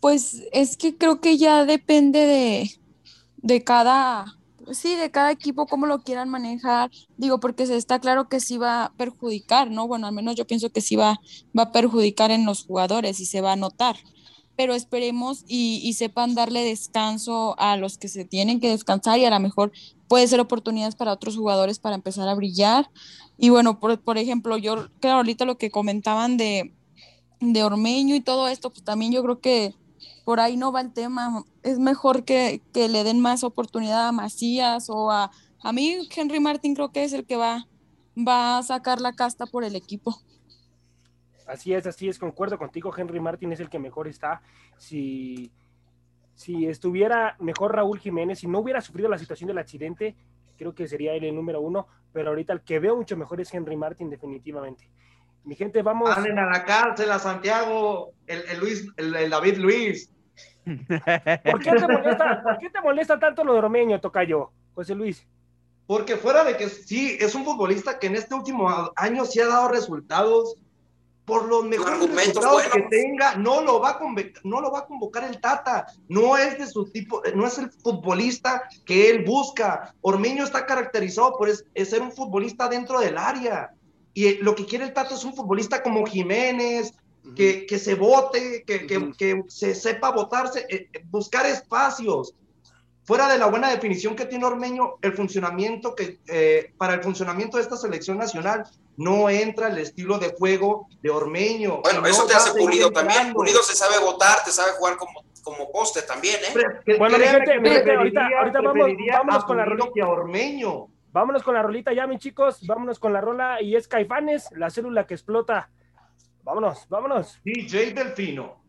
Pues es que creo que ya depende de, de cada, sí, de cada equipo, cómo lo quieran manejar. Digo, porque se está claro que sí va a perjudicar, ¿no? Bueno, al menos yo pienso que sí va, va a perjudicar en los jugadores y se va a notar. Pero esperemos y, y sepan darle descanso a los que se tienen que descansar y a lo mejor puede ser oportunidades para otros jugadores para empezar a brillar. Y bueno, por, por ejemplo, yo creo ahorita lo que comentaban de, de Ormeño y todo esto, pues también yo creo que por ahí no va el tema. Es mejor que, le den más oportunidad a Macías o a, a mí, Henry Martin creo que es el que va, va a sacar la casta por el equipo. Así es, así es, concuerdo contigo, Henry Martin es el que mejor está. Si, si estuviera mejor Raúl Jiménez, si no hubiera sufrido la situación del accidente, creo que sería él el número uno, pero ahorita el que veo mucho mejor es Henry Martin, definitivamente. Mi gente, vamos. Anden a la cárcel a Santiago, el, Luis, el, David Luis. ¿Por qué, te molesta, ¿Por qué te molesta tanto lo de Romeño, Tocayo, José Luis? Porque fuera de que sí, es un futbolista que en este último año sí ha dado resultados, por los mejores resultados que tenga, no lo, va a no lo va a convocar el Tata, no es de su tipo, no es el futbolista que él busca. Ormeño está caracterizado por ser un futbolista dentro del área. Y lo que quiere el Tata es un futbolista como Jiménez, que, que, se vote, que, que, que, se sepa votarse, eh, buscar espacios. Fuera de la buena definición que tiene Ormeño, el funcionamiento que, eh, para el funcionamiento de esta selección nacional, no entra el estilo de juego de Ormeño. Bueno, eso te hace Pulido también. Pulido se sabe votar, te sabe jugar como, como poste también, ¿eh? bueno, gente, ahorita, ahorita vamos, vámonos con la rolita. Ormeño. Vámonos con la rolita ya, mis chicos. Vámonos con la rola y es Caifanes, la célula que explota. Vámonos, vámonos. DJ Delfino.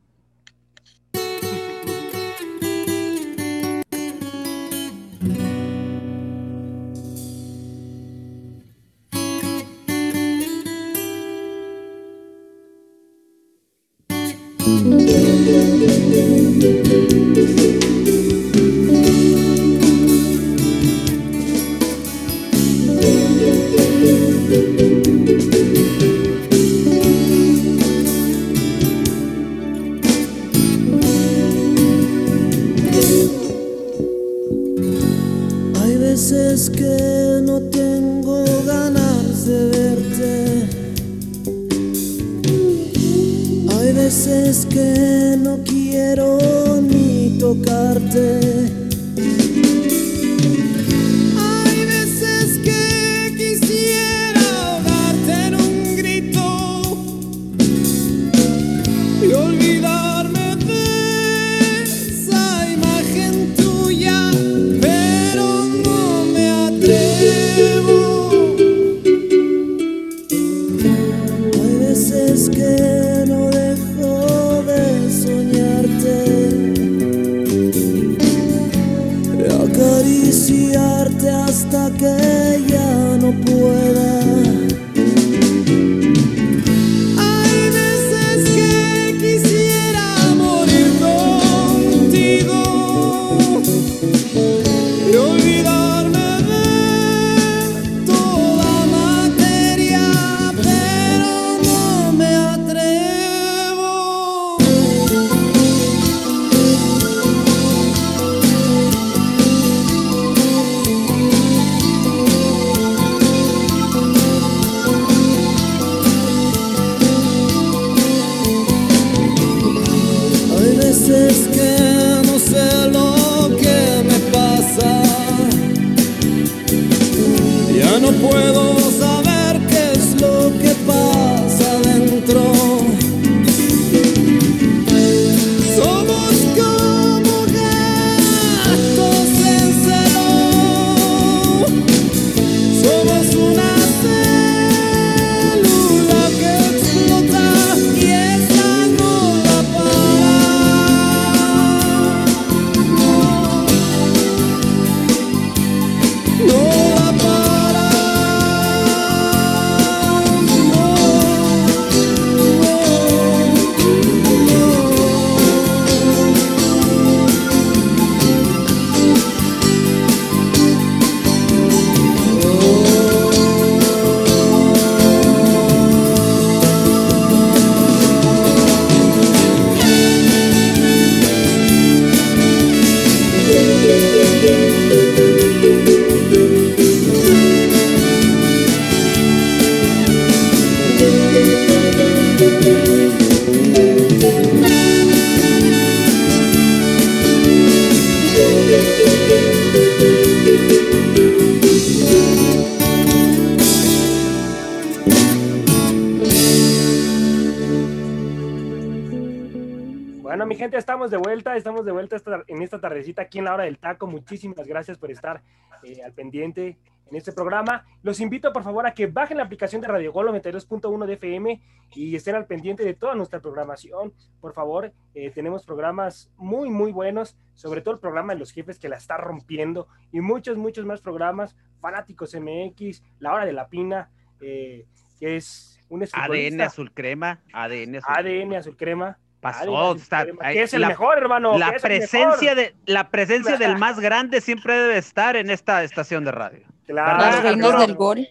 Vuelta, estamos de vuelta en esta tardecita aquí en la hora del taco. Muchísimas gracias por estar eh, al pendiente en este programa. Los invito, por favor, a que bajen la aplicación de Radio Gol 92.1 de FM y estén al pendiente de toda nuestra programación. Por favor, eh, tenemos programas muy, muy buenos, sobre todo el programa de los jefes que la está rompiendo y muchos, muchos más programas, Fanáticos MX, La Hora de la Pina, eh, que es un ADN Azul Crema, ADN Azul, ADN Azul Crema Pasó, está, es el mejor, hermano? La presencia, De, la presencia del más grande siempre debe estar en esta estación de radio. Claro. Las reinas del gol.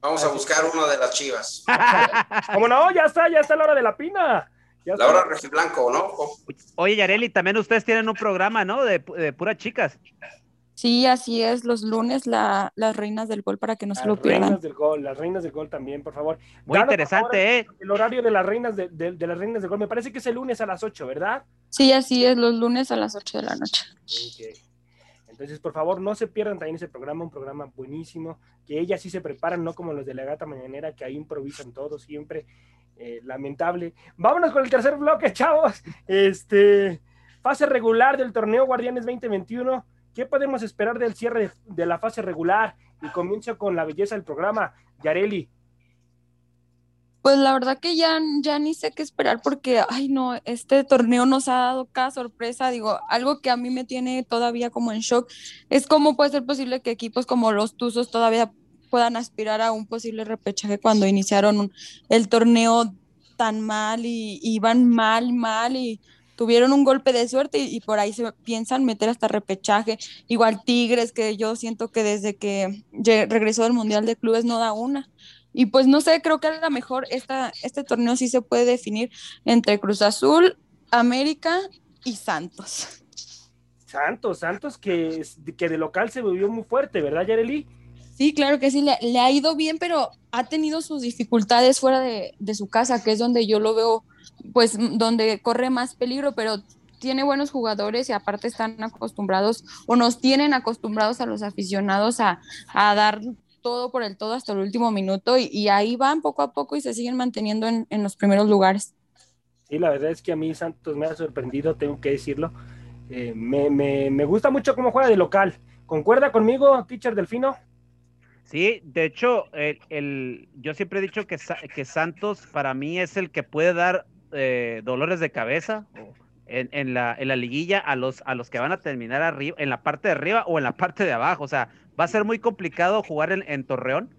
Vamos a buscar uno de las chivas. ¿Cómo no? Ya está, ya está la hora de la pina. la hora blanco, ¿no? Oye, Yareli, también ustedes tienen un programa, ¿no? De, de puras chicas. Sí, así es, los lunes la, las reinas del gol para que no se lo pierdan. Las reinas del gol, las reinas del gol también, por favor. Muy interesante, ¿eh? El horario de las reinas de, de, las reinas del gol, me parece que es el lunes a las 8, ¿verdad? Sí, así es, los lunes a las 8 de la noche. Entonces, por favor, no se pierdan también ese programa, un programa buenísimo, que ellas sí se preparan, no como los de la gata mañanera, que ahí improvisan todo siempre. Eh, lamentable. Vámonos con el tercer bloque, chavos. Este, fase regular del torneo Guardianes 2021 ¿Qué podemos esperar del cierre de, la fase regular? Y comienzo con la belleza del programa. Yareli. Pues la verdad que ya, ya ni sé qué esperar porque, ay no, este torneo nos ha dado cada sorpresa. Digo, algo que a mí me tiene todavía como en shock es cómo puede ser posible que equipos como los Tuzos todavía puedan aspirar a un posible repechaje cuando iniciaron el torneo tan mal y, y iban mal, mal y tuvieron un golpe de suerte y, por ahí se piensan meter hasta repechaje. Igual Tigres, que yo siento que desde que regresó del Mundial de Clubes no da una. Y pues no sé, creo que a lo mejor esta, este torneo sí se puede definir entre Cruz Azul, América y Santos. Santos, Santos que, que de local se volvió muy fuerte, ¿verdad, Yareli? Sí, claro que sí, le, ha ido bien, pero ha tenido sus dificultades fuera de, de, su casa, que es donde yo lo veo pues donde corre más peligro, pero tiene buenos jugadores y aparte están acostumbrados o nos tienen acostumbrados a los aficionados a, dar todo por el todo hasta el último minuto y, ahí van poco a poco y se siguen manteniendo en, los primeros lugares. Sí, la verdad es que a mí Santos me ha sorprendido, tengo que decirlo. Eh, me, gusta mucho cómo juega de local. ¿Concuerda conmigo, teacher Delfino? Sí, de hecho, el, yo siempre he dicho que, que Santos para mí es el que puede dar eh, dolores de cabeza en, la, en la liguilla a los, a los que van a terminar arriba, en la parte de arriba o en la parte de abajo. O sea, va a ser muy complicado jugar en, Torreón.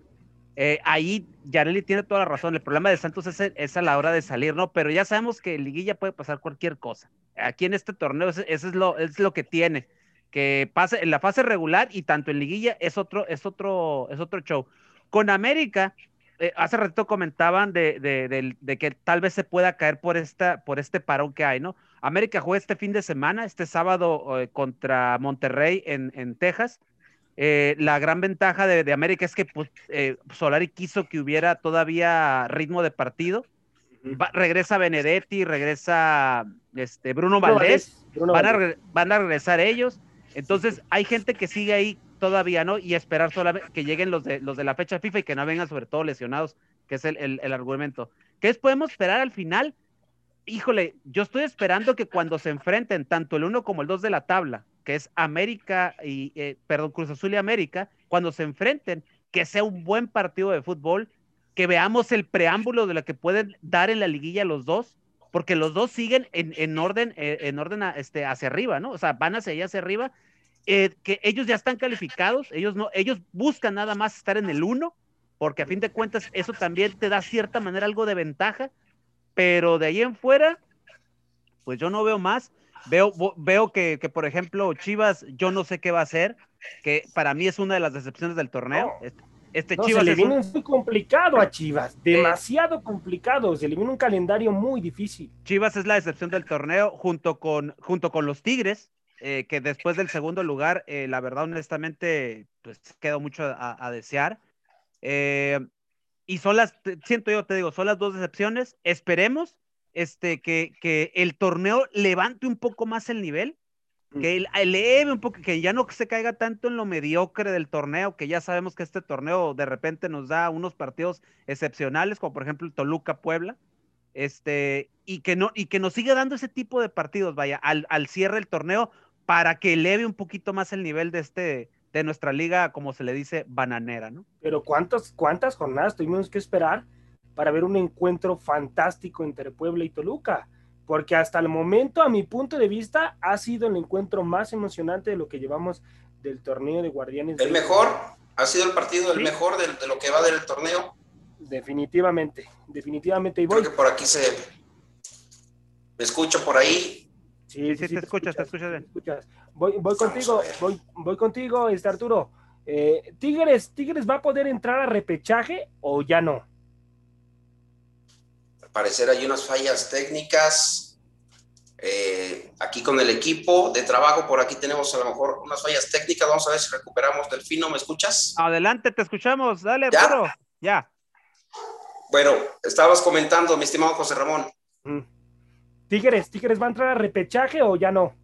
Eh, ahí Yareli tiene toda la razón. El problema de Santos es, es, a la hora de salir, ¿no? Pero ya sabemos que en liguilla puede pasar cualquier cosa. Aquí en este torneo, eso, es, lo, es lo que tiene. Que pase en la fase regular y tanto en liguilla es otro, es otro, es otro show. Con América, eh, hace rato comentaban de, que tal vez se pueda caer por, esta, por este parón que hay, ¿no? América juega este fin de semana, este sábado eh, contra Monterrey en, Texas. Eh, la gran ventaja de, América es que pues, Solari quiso que hubiera todavía ritmo de partido. regresa Benedetti, regresa este, Bruno, Valdés, van, A, van a regresar ellos. Entonces hay gente que sigue ahí todavía, ¿no? Y esperar solamente que lleguen los de, los de la fecha FIFA y que no vengan sobre todo lesionados, que es el, argumento. ¿Qué podemos esperar al final? Híjole, yo estoy esperando que cuando se enfrenten tanto el uno como el dos de la tabla, que es América y, eh, perdón, Cruz Azul y América, cuando se enfrenten, que sea un buen partido de fútbol, que veamos el preámbulo de lo que pueden dar en la liguilla los dos, porque los dos siguen en, orden, eh, en orden este, hacia arriba, ¿no? O sea, van hacia allá hacia arriba eh, que ellos ya están calificados, ellos no, ellos buscan nada más estar en el uno, porque a fin de cuentas eso también te da cierta manera algo de ventaja, pero de ahí en fuera, pues yo no veo más. Veo, veo que, por ejemplo, Chivas, yo no sé qué va a hacer, que para mí es una de las decepciones del torneo. Este, este Chivas se le viene muy complicado a Chivas, demasiado complicado, se le viene un calendario muy difícil. Chivas es la decepción del torneo junto con, junto con los Tigres, eh, que después del segundo lugar, eh, la verdad, honestamente, pues quedó mucho a, desear. Eh, y son las, siento yo, te digo, son las dos decepciones. Esperemos este, que, que el torneo levante un poco más el nivel, que eleve un poco, que ya no se caiga tanto en lo mediocre del torneo, que ya sabemos que este torneo de repente nos da unos partidos excepcionales, como por ejemplo el Toluca Puebla, este, y que no, y que nos siga dando ese tipo de partidos, vaya, al, al cierre del torneo, para que eleve un poquito más el nivel de este, de nuestra liga, como se le dice, bananera, ¿no? Pero ¿cuántas, cuántas jornadas tuvimos que esperar para ver un encuentro fantástico entre Puebla y Toluca? Porque hasta el momento, a mi punto de vista, ha sido el encuentro más emocionante de lo que llevamos del torneo de Guardianes. El mejor, ha sido el partido el mejor de, de, lo que va del torneo. Definitivamente, definitivamente. Y voy... Creo que por aquí se... Me escucho por ahí. Sí, sí, sí, te, escuchas, te escuchas, bien. Escuchas. Voy, voy contigo, voy, voy contigo, este Arturo. Eh, Tigres, Tigres va a poder entrar a repechaje o ya no? Al parecer hay unas fallas técnicas. Eh, aquí con el equipo de trabajo, por aquí tenemos a lo mejor unas fallas técnicas. Vamos a ver si recuperamos Delfino. ¿Me escuchas? Adelante, te escuchamos. Dale, Arturo. Ya. Bueno, estabas comentando, mi estimado José Ramón. Mm. Tigres, ¿Tigres va a entrar a repechaje o ya no?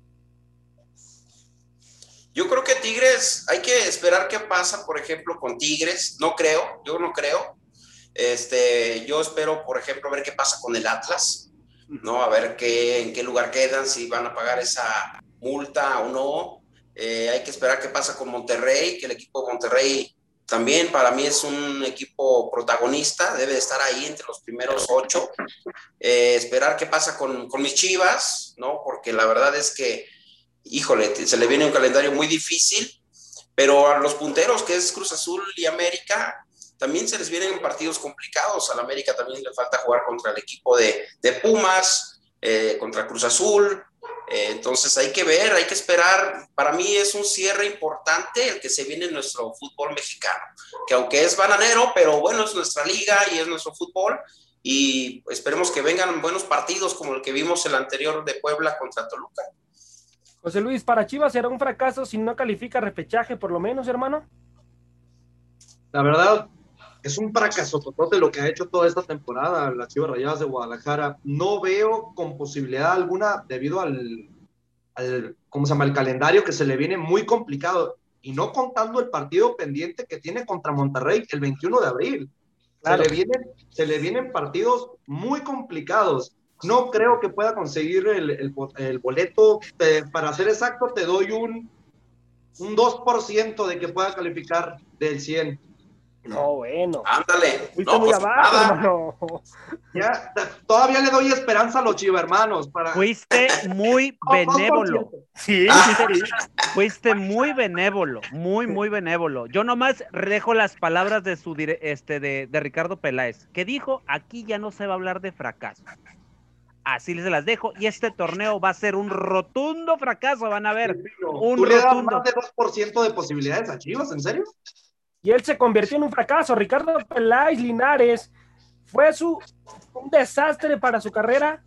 Yo creo que Tigres, hay que esperar qué pasa, por ejemplo, con Tigres. No creo, yo no creo. Este, yo espero, por ejemplo, ver qué pasa con el Atlas, ¿no? A ver qué, en qué lugar quedan, si van a pagar esa multa o no. Eh, hay que esperar qué pasa con Monterrey, que el equipo de Monterrey también para mí es un equipo protagonista, debe de estar ahí entre los primeros ocho. Eh, esperar qué pasa con, con mis chivas, ¿no? Porque la verdad es que híjole, se le viene un calendario muy difícil, pero a los punteros, que es Cruz Azul y América, también se les vienen partidos complicados. A la América también le falta jugar contra el equipo de, de Pumas, eh, contra Cruz Azul. Eh, entonces hay que ver, hay que esperar. Para mí es un cierre importante el que se viene en nuestro fútbol mexicano, que aunque es bananero, pero bueno, es nuestra liga y es nuestro fútbol. Y esperemos que vengan buenos partidos como el que vimos el anterior de Puebla contra Toluca. José Luis, para Chivas será un fracaso si no califica repechaje, por lo menos, hermano. La verdad, es un fracaso total lo que ha hecho toda esta temporada las Chivas Rayadas de Guadalajara. No veo con posibilidad alguna debido al, al, ¿cómo se llama? El calendario que se le viene muy complicado y no contando el partido pendiente que tiene contra Monterrey el 21 de abril. Se, le vienen, se le vienen partidos muy complicados. No creo que pueda conseguir el, el, boleto. para ser exacto, te doy un, un 2% de que pueda calificar del 100. No, bueno. Ándale. No, muy pues abajo, ya, todavía le doy esperanza a los chivermanos. Para... Fuiste muy benévolo. Sí, Fuiste muy benévolo, muy, muy benévolo. Yo nomás dejo las palabras de su este de, de Ricardo Peláez, que dijo, aquí ya no se va a hablar de fracaso. Así se las dejo. Y este torneo va a ser un rotundo fracaso. Van a ver. un ¿Tú le das más de 2% de posibilidades a Chivas? ¿En serio? Y él se convirtió en un fracaso. Ricardo Peláez Linares fue su, un desastre para su carrera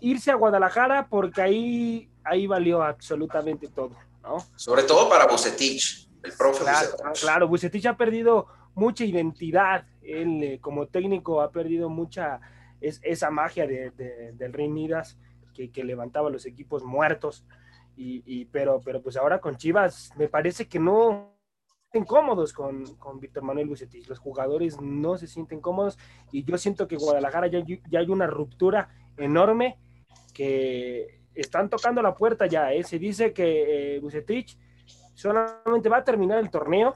irse a Guadalajara porque ahí, ahí valió absolutamente todo. ¿no? Sobre todo para Bucetich, el profe. Claro, claro, Bucetich ha perdido mucha identidad. Él, eh, como técnico, ha perdido mucha es esa magia de, del Rey Midas que, que, levantaba los equipos muertos. Y, pero, pero pues ahora con Chivas me parece que no sienten cómodos con, con Víctor Manuel Bucetich. Los jugadores no se sienten cómodos y yo siento que Guadalajara ya, ya hay una ruptura enorme que están tocando la puerta ya. ¿eh? Se dice que eh, Bucetich solamente va a terminar el torneo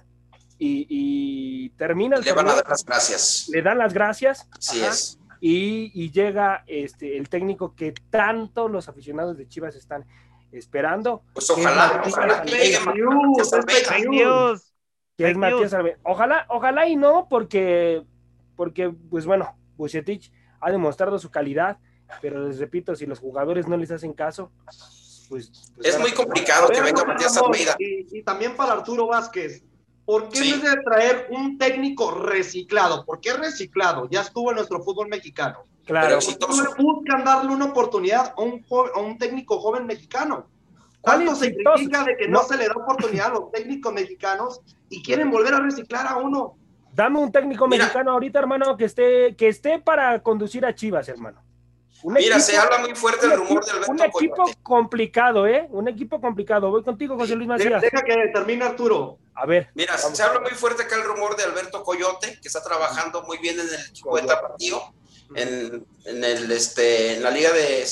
y, y termina el Le van a dar las gracias. Le dan las gracias. Así es y, llega este, el técnico que tanto los aficionados de Chivas están esperando. Pues ojalá, ojalá, Ojalá, ojalá y no, porque, porque pues bueno, Bucetich ha demostrado su calidad, pero les repito, si los jugadores no les hacen caso, pues... pues es muy complicado que venga Matías Almeida. Y, y también para Arturo Vázquez, ¿Por qué no de traer un técnico reciclado? ¿Por qué reciclado? Ya estuvo en nuestro fútbol mexicano. Claro. no buscan darle una oportunidad a un, a un técnico joven mexicano? ¿Cuánto se critica de que no. se le da oportunidad a los técnicos mexicanos y quieren volver a reciclar a uno? Dame un técnico mexicano ahorita, hermano, que esté, que esté para conducir a Chivas, hermano. Mira, se habla muy fuerte el rumor del Un equipo complicado, ¿eh? Un equipo complicado. Voy contigo, José Luis Macías. Deja que termine Arturo. A ver. Mira, se habla muy fuerte acá el rumor de Alberto Coyote, que está trabajando muy bien en el equipo de Tapatío. en, el, este, en la liga de,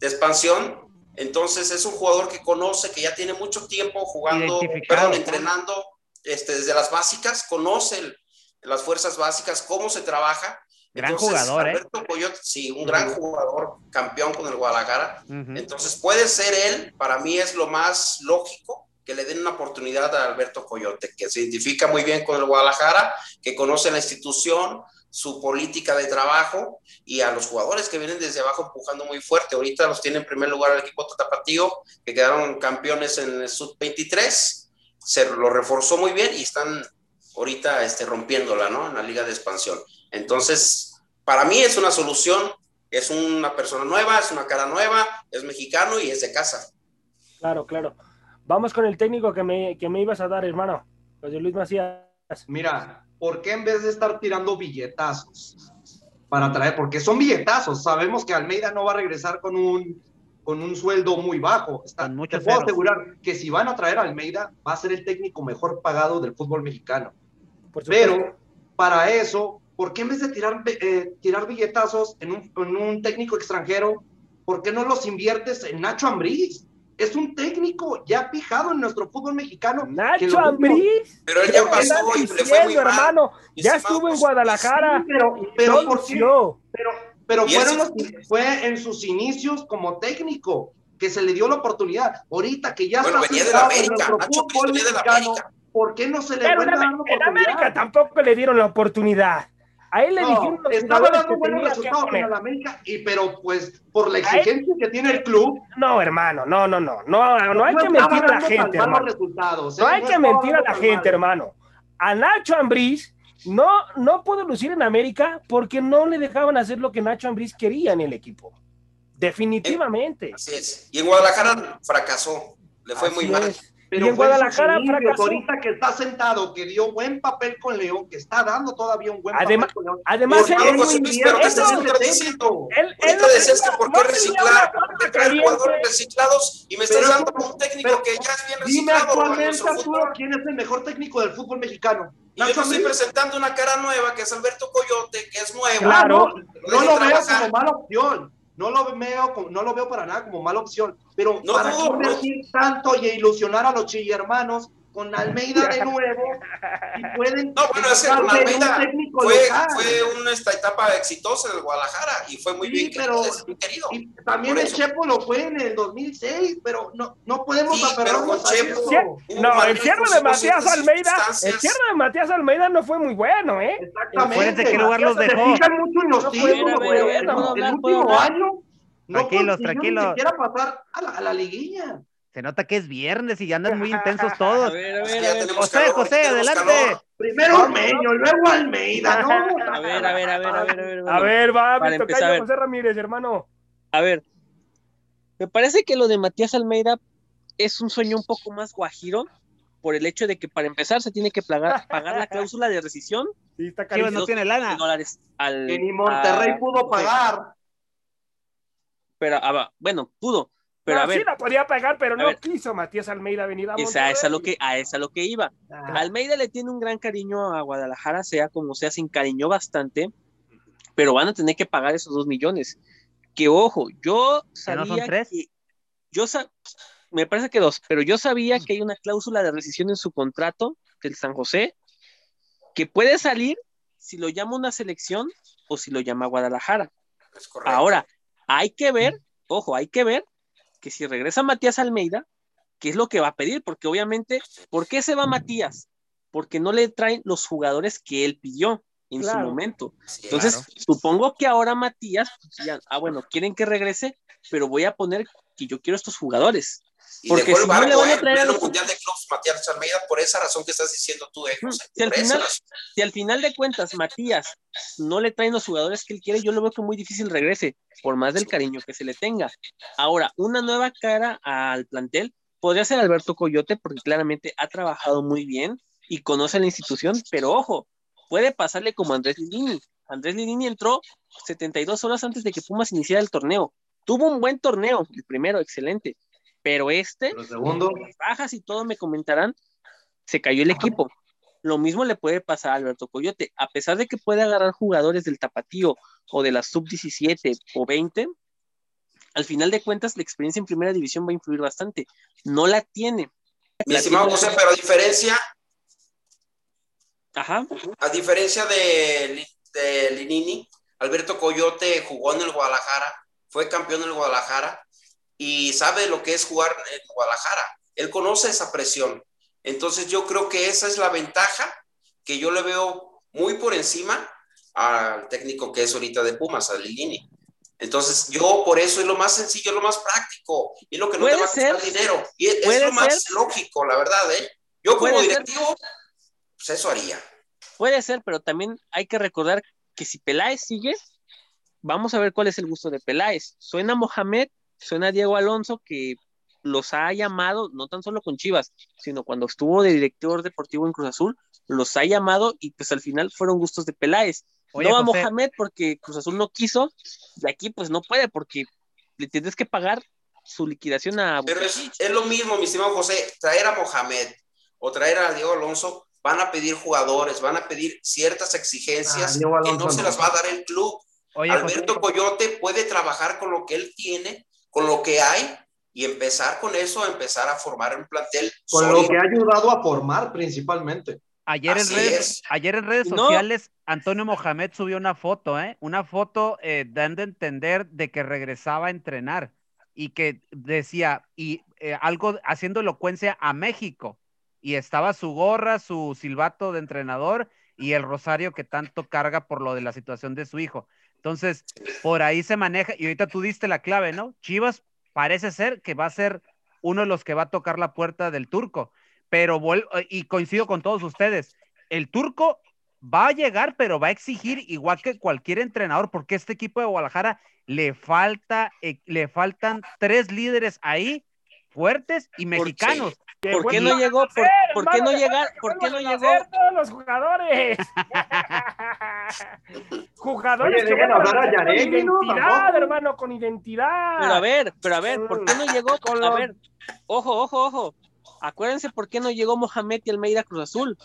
de, expansión. Entonces es un jugador que conoce, que ya tiene mucho tiempo jugando, perdón, entrenando este, desde las básicas, conoce las fuerzas básicas, cómo se trabaja. Gran jugador, ¿eh? Alberto Coyote, sí, un gran jugador, campeón con el Guadalajara. Entonces puede ser él, para mí es lo más lógico que le den una oportunidad a Alberto Coyote, que se identifica muy bien con el Guadalajara, que conoce la institución, su política de trabajo y a los jugadores que vienen desde abajo empujando muy fuerte. Ahorita los tiene en primer lugar el equipo Tapatío, que quedaron campeones en el Sub-23, se lo reforzó muy bien y están ahorita este, rompiéndola, ¿no? En la liga de expansión. Entonces, para mí es una solución, es una persona nueva, es una cara nueva, es mexicano y es de casa. Claro, claro. Vamos con el técnico que me, que me ibas a dar, hermano. José Luis Macías. Mira, ¿por qué en vez de estar tirando billetazos para traer? Porque son billetazos. Sabemos que Almeida no va a regresar con un, con un sueldo muy bajo. Está, te puedo asegurar que si van a traer a Almeida, va a ser el técnico mejor pagado del fútbol mexicano. Pero para eso, ¿por qué en vez de tirar, eh, tirar billetazos en un, en un técnico extranjero, ¿por qué no los inviertes en Nacho Ambriz? Es un técnico ya fijado en nuestro fútbol mexicano. Nacho Ambriz. Pero él ya pasó y le fue muy hermano. Ya estuvo en Guadalajara. pero, pero, ¿por qué? pero, pero fueron los, fue en sus inicios como técnico que se le dio la oportunidad. Ahorita que ya bueno, está venía de la América. Nacho fútbol mexicano, ¿por qué no se le pero en, en América tampoco le dieron la oportunidad. A él le no, dijeron estaba dando buenos resultados con América, y, pero pues por la exigencia que tiene el club. No, hermano, no, no, no, no, no hay que mentir a la gente, hermano. ¿eh? No hay que mentir a la gente, hermano. A Nacho Ambriz no, no pudo lucir en América porque no le dejaban hacer lo que Nacho Ambriz quería en el equipo. Definitivamente. Así es. Y en Guadalajara fracasó, le fue muy mal. Pero y en Guadalajara fracasó. Ahorita que está sentado, que dio buen papel con León, que está dando todavía un buen además, papel con León. Además, él, él, José Luis, pero ¿qué estás contradiciendo? Él, él decías que por qué reciclar, por traer jugadores reciclados y me estás pero, dando un técnico pero, que ya es bien reciclado. Dime actualmente, Arturo, quién es el mejor técnico del fútbol mexicano. Y yo estoy presentando una cara nueva, que es Alberto Coyote, que es nuevo. Claro, no, no lo veo como mala opción no lo veo, no lo veo para nada como mala opción, pero no, para no, invertir tanto y ilusionar a los hermanos con Almeida de nuevo y pueden no bueno es que con Almeida fue, fue, una esta etapa exitosa del Guadalajara y fue muy sí, bien pero, querido. Y también el Chepo lo fue en el 2006 pero no, no podemos sí, aferrarnos a Chepo, eso. no el cierre de Matías Almeida el cierre de Matías Almeida no fue muy bueno eh exactamente qué lugar los dejó se fijan mucho en los no títulos el último año no tranquilos, tranquilos. Ni siquiera pasar a la, a la liguilla. Se nota que es viernes y ya andan muy intensos todos. A ver, a ver, a ver. José, calor, José, adelante. Calor. Primero Ormeño, luego Almeida, ¿no? A ver, a ver, a ver, a ver. A ver, a ver va, me toca José Ramírez, hermano. A ver, me parece que lo de Matías Almeida es un sueño un poco más guajiro por el hecho de que para empezar se tiene que pagar, pagar la cláusula de rescisión. Sí, está carísimo. no tiene lana. Dólares al, que ni Monterrey a, pudo pagar pero ah, bueno, pudo. Pero no, a ver, sí la podía pagar, pero no ver, quiso Matías Almeida venir a esa, esa lo que, A esa lo que iba. Ah. Almeida le tiene un gran cariño a Guadalajara, sea como sea, se encariñó bastante, pero van a tener que pagar esos dos millones. Que ojo, yo sabía ¿No son tres? que yo me parece que dos, pero yo sabía que hay una cláusula de rescisión en su contrato del San José que puede salir si lo llama una selección o si lo llama Guadalajara. Ahora, hay que ver, ojo, hay que ver que si regresa Matías Almeida, ¿qué es lo que va a pedir? Porque obviamente, ¿por qué se va Matías? Porque no le traen los jugadores que él pidió en claro. su momento. Entonces, claro. supongo que ahora Matías, ya, ah, bueno, quieren que regrese, pero voy a poner que yo quiero estos jugadores. Y porque si no le van a traer a los... mundial de clubs Matías Almeida por esa razón que estás diciendo tú, eh, José, si, al final, si al final de cuentas Matías no le traen los jugadores que él quiere, yo lo veo que muy difícil regrese, por más del cariño que se le tenga. Ahora, una nueva cara al plantel podría ser Alberto Coyote, porque claramente ha trabajado muy bien y conoce la institución, pero ojo, puede pasarle como Andrés Lidini. Andrés Lidini entró 72 horas antes de que Pumas iniciara el torneo. Tuvo un buen torneo, el primero, excelente pero este, Pero segundo, las bajas y todo me comentarán, se cayó el equipo. Lo mismo le puede pasar a Alberto Coyote. A pesar de que puede agarrar jugadores del Tapatío o de la sub-17 o 20, al final de cuentas la experiencia en primera división va a influir bastante. No la tiene. Mi estimado José, pero a diferencia. Ajá. A diferencia de, de Linini, Alberto Coyote jugó en el Guadalajara, fue campeón en el Guadalajara y sabe lo que es jugar en Guadalajara. Él conoce esa presión. Entonces yo creo que esa es la ventaja que yo le veo muy por encima al técnico que es ahorita de Pumas, a Lilini. Entonces, yo por eso es lo más sencillo, lo más práctico, y lo que no te va a costar dinero. Y es, lo más lógico, la verdad, ¿eh? Yo como directivo, pues eso haría. Puede ser, pero también hay que recordar que si Peláez sigue, vamos a ver cuál es el gusto de Peláez. Suena Mohamed, suena Diego Alonso, que los ha llamado, no tan solo con Chivas, sino cuando estuvo de director deportivo en Cruz Azul, los ha llamado y pues al final fueron gustos de Peláez. no a Mohamed porque Cruz Azul no quiso, de aquí pues no puede porque le tienes que pagar su liquidación a... Pero es, es, lo mismo, mi estimado José, traer a Mohamed o traer a Diego Alonso, van a pedir jugadores, van a pedir ciertas exigencias ah, que no se las va a dar el club. Alberto Coyote puede trabajar con lo que él tiene, con lo que hay, y empezar con eso, empezar a formar un plantel. Con lo que ha ayudado a formar principalmente. Ayer en, redes, ayer en redes sociales, Antonio Mohamed subió una foto, ¿eh? Una foto eh, dando a entender de que regresaba a entrenar y que decía, y eh, algo haciendo elocuencia a México. Y estaba su gorra, su silbato de entrenador y el rosario que tanto carga por lo de la situación de su hijo. Entonces, por ahí se maneja, y ahorita tú diste la clave, ¿no? Chivas parece ser que va a ser uno de los que va a tocar la puerta del turco pero y coincido con todos ustedes, el turco va a llegar, pero va a exigir igual que cualquier entrenador, porque este equipo de Guadalajara le falta, eh, le faltan tres líderes ahí fuertes y mexicanos. ¿Por qué no llegó? ¿Por, qué no llegar? ¿Por qué no llegó? Todos los jugadores. jugadores que van a con identidad, hermano, con identidad. Pero a ver, pero a ver, ¿por qué no llegó? A ver, ojo, ojo, ojo. Acuérdense por qué no llegó Mohamed y Almeida Cruz Azul.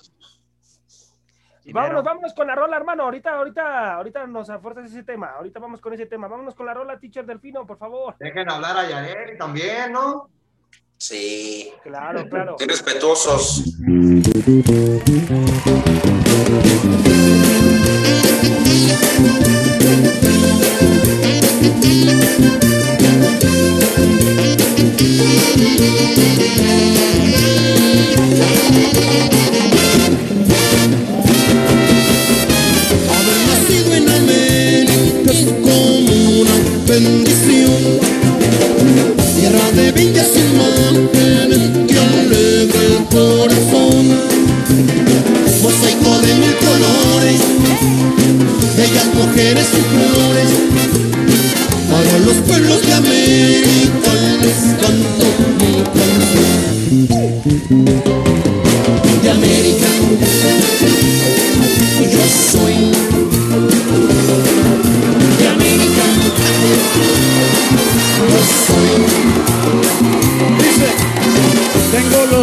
Vámonos, vámonos con la rola, hermano. Ahorita, ahorita, ahorita nos afuerzas ese tema. Ahorita vamos con ese tema. Vámonos con la rola, teacher Delfino, por favor. Dejen hablar a Yareli también, ¿no? Sí. Claro, claro. Qué respetuosos. Haber nacido en América es como una bendición. Tierra de bellas imágenes que alegra el corazón. Mosaico de mil colores, bellas mujeres y flores. Para los pueblos de América les canto mi canción. De América yo soy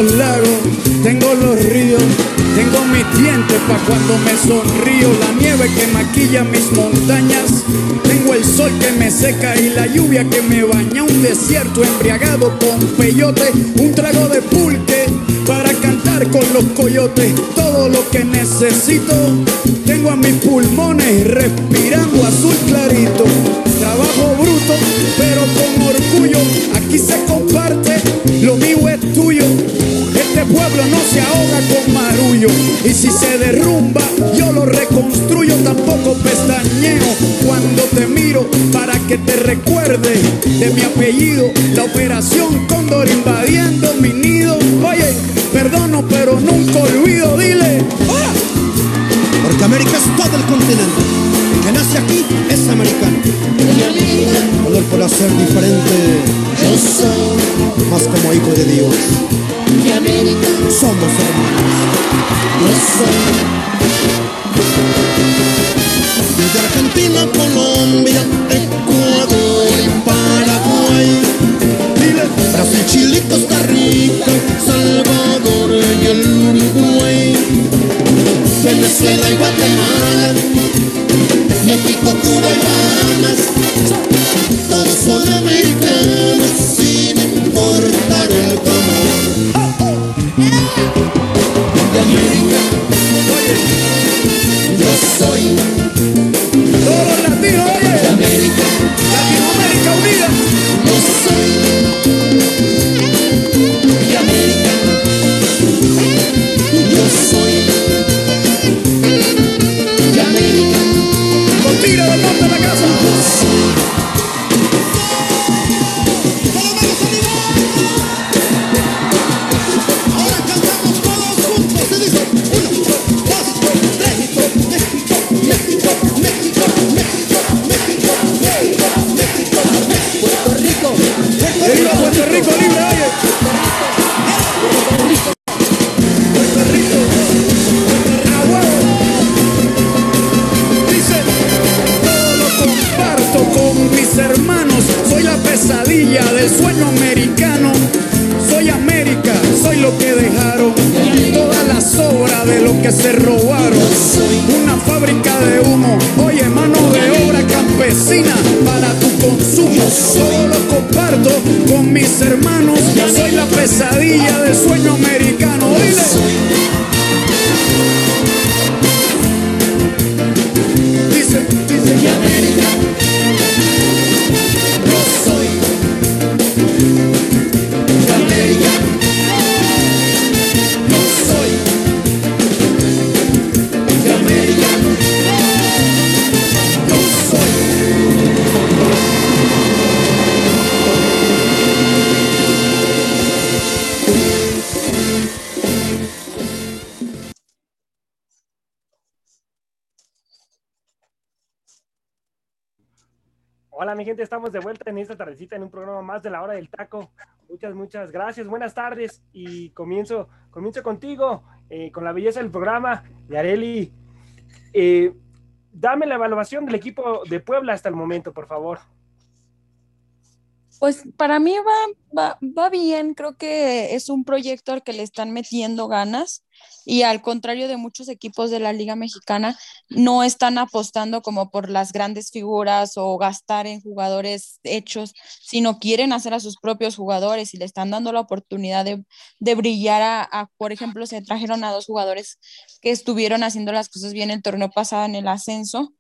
los lagos, tengo los ríos, tengo mis dientes pa' cuando me sonrío, la nieve que maquilla mis montañas, tengo el sol que me seca y la lluvia que me baña, un desierto embriagado con peyote, un trago de pulque para cantar con los coyotes, todo lo que necesito, tengo a mis pulmones respirando azul clarito, trabajo bruto, pero con orgullo, aquí se comparte, se ahoga con marullo y si se derrumba yo lo reconstruyo tampoco pestañeo cuando te miro para que te recuerde de mi apellido la operación Cóndor invadiendo mi nido oye perdono pero nunca olvido dile ¡Ah! Porque América es todo el continente. El que nace aquí es americano. Color por ser diferente. Yo soy más como hijo de Dios de América somos hermanos. Desde Argentina, Colombia, Ecuador y Paraguay. Brasil, Chile, Costa Rica, Salvador y el Uruguay. Venezuela y Guatemala, México, Cuba y Bahamas. De vuelta en esta tardecita en un programa más de la hora del taco. Muchas, muchas gracias, buenas tardes y comienzo, comienzo contigo, eh, con la belleza del programa. Yareli, eh, dame la evaluación del equipo de Puebla hasta el momento, por favor. Pues para mí va, va, va bien, creo que es un proyecto al que le están metiendo ganas y al contrario de muchos equipos de la Liga Mexicana, no están apostando como por las grandes figuras o gastar en jugadores hechos, sino quieren hacer a sus propios jugadores y le están dando la oportunidad de, de brillar a, por ejemplo, se trajeron a dos jugadores que estuvieron haciendo las cosas bien el torneo pasado en el ascenso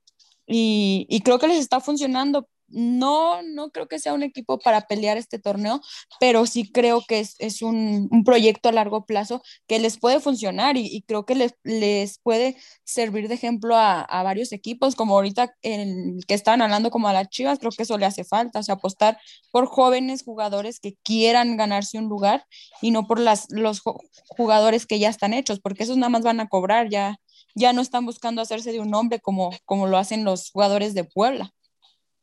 y, y creo que les está funcionando no, no creo que sea un equipo para pelear este torneo, pero sí creo que es, es un, un, proyecto a largo plazo que les puede funcionar y, y creo que les, les, puede servir de ejemplo a, a, varios equipos, como ahorita el que estaban hablando como a las Chivas, creo que eso le hace falta, o sea, apostar por jóvenes jugadores que quieran ganarse un lugar y no por las, los jugadores que ya están hechos, porque esos nada más van a cobrar, ya, ya no están buscando hacerse de un nombre como, como lo hacen los jugadores de Puebla.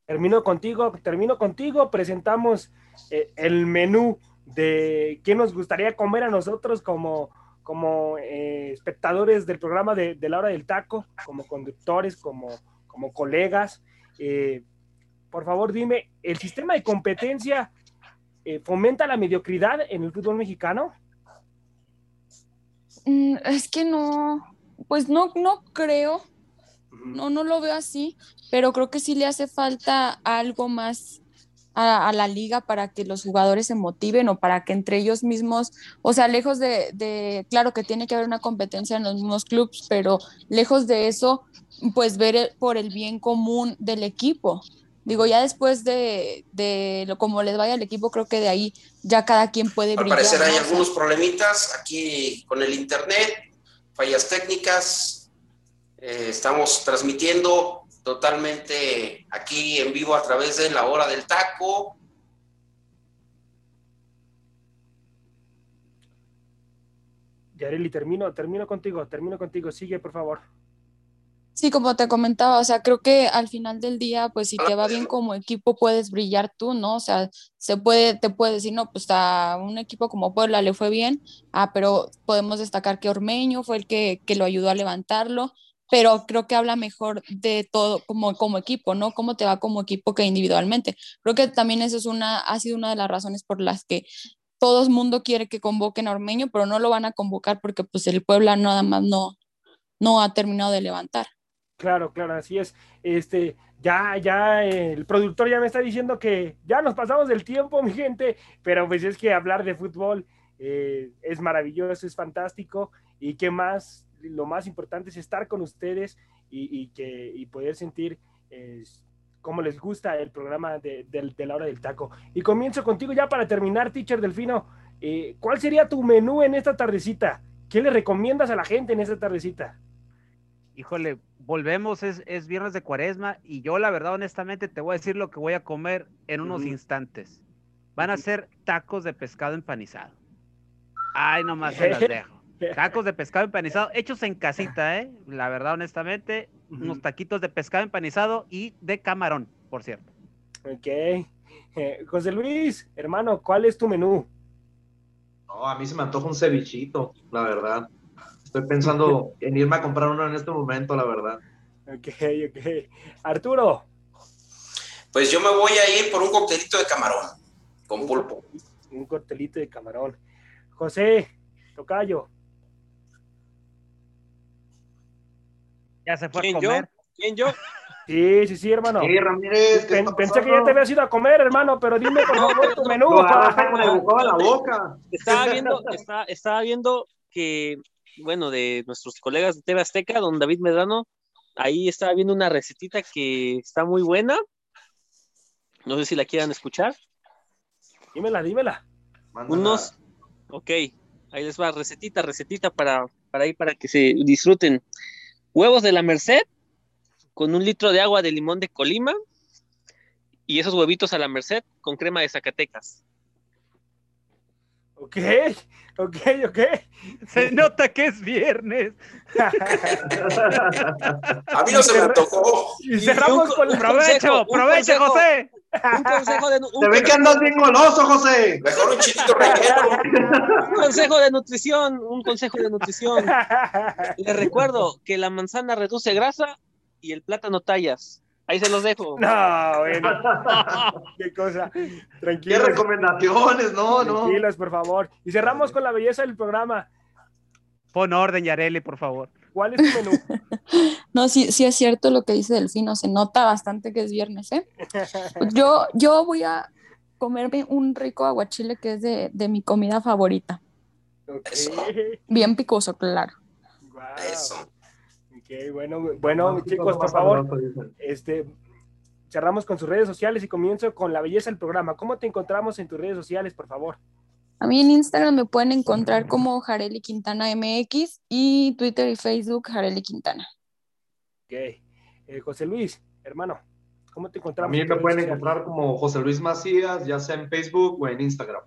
Termino contigo, termino contigo, presentamos eh, el menú de qué nos gustaría comer a nosotros como, como eh, espectadores del programa de, de, la hora del taco, como conductores, como, como colegas. Eh, por favor, dime, ¿el sistema de competencia fomenta la mediocridad en el fútbol mexicano? Mm, es que no, pues no, no creo no, no lo veo así, pero creo que sí le hace falta algo más a, a, la liga para que los jugadores se motiven o para que entre ellos mismos, o sea, lejos de, de, claro que tiene que haber una competencia en los mismos clubes, pero lejos de eso, pues ver por el bien común del equipo. Digo, ya después de, de lo como les vaya al equipo, creo que de ahí ya cada quien puede Al brillar. parecer hay ¿no? algunos problemitas aquí con el internet, fallas técnicas, eh, estamos transmitiendo totalmente aquí en vivo a través de la hora del taco. Yareli, termino, termino contigo, termino contigo, sigue por favor. Sí, como te comentaba, o sea, creo que al final del día, pues si te va bien como equipo, puedes brillar tú, ¿no? O sea, se puede, te puede decir, no, pues a un equipo como Puebla le fue bien, ah, pero podemos destacar que Ormeño fue el que, que lo ayudó a levantarlo, pero creo que habla mejor de todo como, como equipo, ¿no? Cómo te va como equipo que individualmente. Creo que también eso es una, ha sido una de las razones por las que todo el mundo quiere que convoquen a Ormeño, pero no lo van a convocar porque pues el Puebla nada más no, no ha terminado de levantar. Claro, claro, así es. Este, ya, ya, el productor ya me está diciendo que ya nos pasamos del tiempo, mi gente, pero pues es que hablar de fútbol eh, es maravilloso, es fantástico y qué más, lo más importante es estar con ustedes y, y que, y poder sentir eh, cómo les gusta el programa de, la hora del taco. Y comienzo contigo ya para terminar, teacher Delfino. Eh, ¿Cuál sería tu menú en esta tardecita? ¿Qué le recomiendas a la gente en esta tardecita? Híjole, volvemos, es, viernes de cuaresma y yo la verdad honestamente te voy a decir lo que voy a comer en unos instantes. Van a ser tacos de pescado empanizado. Ay, nomás se las dejo. Tacos de pescado empanizado, hechos en casita, ¿eh? La verdad, honestamente, unos taquitos de pescado empanizado y de camarón, por cierto. Ok. Eh, José Luis, hermano, ¿cuál es tu menú? No, a mí se me antoja un cevichito, la verdad. Estoy pensando en irme a comprar uno en este momento, la verdad. Ok, ok. Arturo. Pues yo me voy a ir por un coctelito de camarón con pulpo. Un coctelito de camarón. José, Tocayo. Ya se fue a comer. Yo? ¿Quién yo? Sí, sí, sí, hermano. Sí, Ramírez. pensé que ya te habías ido a comer, hermano, pero dime por favor tu menú. la boca. Estaba viendo, estaba, viendo que, bueno, de nuestros colegas de TV Azteca, don David Medrano, ahí estaba viendo una recetita que está muy buena. No sé si la quieran escuchar. Dímela, dímela. Unos, ok, ahí les va, recetita, recetita para, para ahí, para que se disfruten. Huevos de la Merced, con un litro de agua de limón de Colima y esos huevitos a la merced con crema de Zacatecas. Ok, ok, ok. Se nota que es viernes. A mí no se me antojó. Y cerramos con el provecho, provecho, José. Un consejo de Te ve que andas bien goloso, José. Mejor un chilito relleno. Un consejo de nutrición, un consejo de nutrición. Les recuerdo que la manzana reduce grasa y el plátano tallas. Ahí se los dejo. No, bueno. Qué cosa. Tranquilos. Qué recomendaciones, no, no. Tranquilos, por favor. Y cerramos con la belleza del programa. Pon orden, Yareli, por favor. ¿Cuál es tu menú? no, sí, sí es cierto lo que dice Delfino. Se nota bastante que es viernes, ¿eh? Yo, yo voy a comerme un rico aguachile que es de, de mi comida favorita. Bien picoso, claro. Eso bueno, bueno, chicos, por favor, este, cerramos con sus redes sociales y comienzo con la belleza del programa. ¿Cómo te encontramos en tus redes sociales, por favor? A mí en Instagram me pueden encontrar como Jareli Quintana MX y Twitter y Facebook Jareli Quintana. Ok. Eh, José Luis, hermano, ¿cómo te encontramos? A mí me pueden encontrar como José Luis Macías, ya sea en Facebook o en Instagram.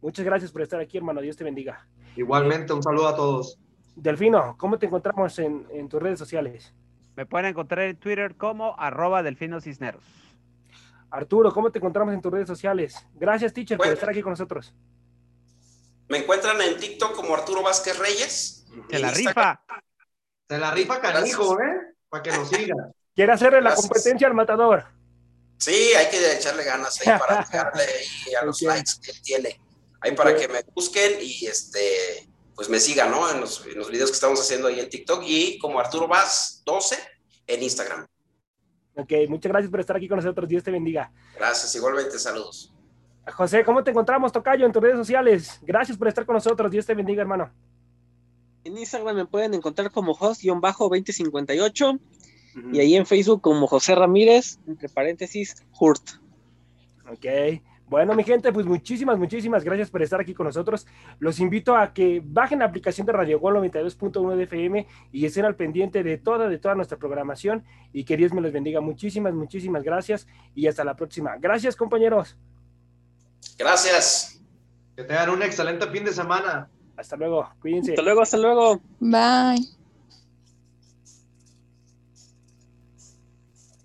Muchas gracias por estar aquí, hermano. Dios te bendiga. Igualmente, un saludo a todos. Delfino, ¿cómo te encontramos en, tus redes sociales? Me pueden encontrar en Twitter como arroba Delfino Cisneros. Arturo, ¿cómo te encontramos en tus redes sociales? Gracias, teacher, por estar aquí con nosotros. Me encuentran en TikTok como Arturo Vázquez Reyes. Se la rifa. Se la rifa canijo, ¿eh? Para que lo siga. ¿Quiere hacerle la competencia al matador? Sí, hay que echarle ganas ahí para dejarle a los likes que tiene. Ahí para que me busquen y este pues me sigan, ¿no? En los, videos que estamos haciendo ahí en TikTok y como Arturo Vaz 12 en Instagram. Ok, muchas gracias por estar aquí con nosotros. Dios te bendiga. Gracias, igualmente, saludos. José, ¿cómo te encontramos, Tocayo, en tus redes sociales? Gracias por estar con nosotros. Dios te bendiga, hermano. En Instagram me pueden encontrar como host-2058 y ahí en Facebook como José Ramírez, entre paréntesis, Hurt. Ok. Bueno, mi gente, pues muchísimas, muchísimas gracias por estar aquí con nosotros. Los invito a que bajen la aplicación de Radio Gol 92.1 de FM y estén al pendiente de toda, de toda nuestra programación y que Dios me los bendiga. Muchísimas, muchísimas gracias y hasta la próxima. Gracias, compañeros. Gracias. Que tengan un excelente fin de semana. Hasta luego, cuídense. Hasta luego, hasta luego. Bye.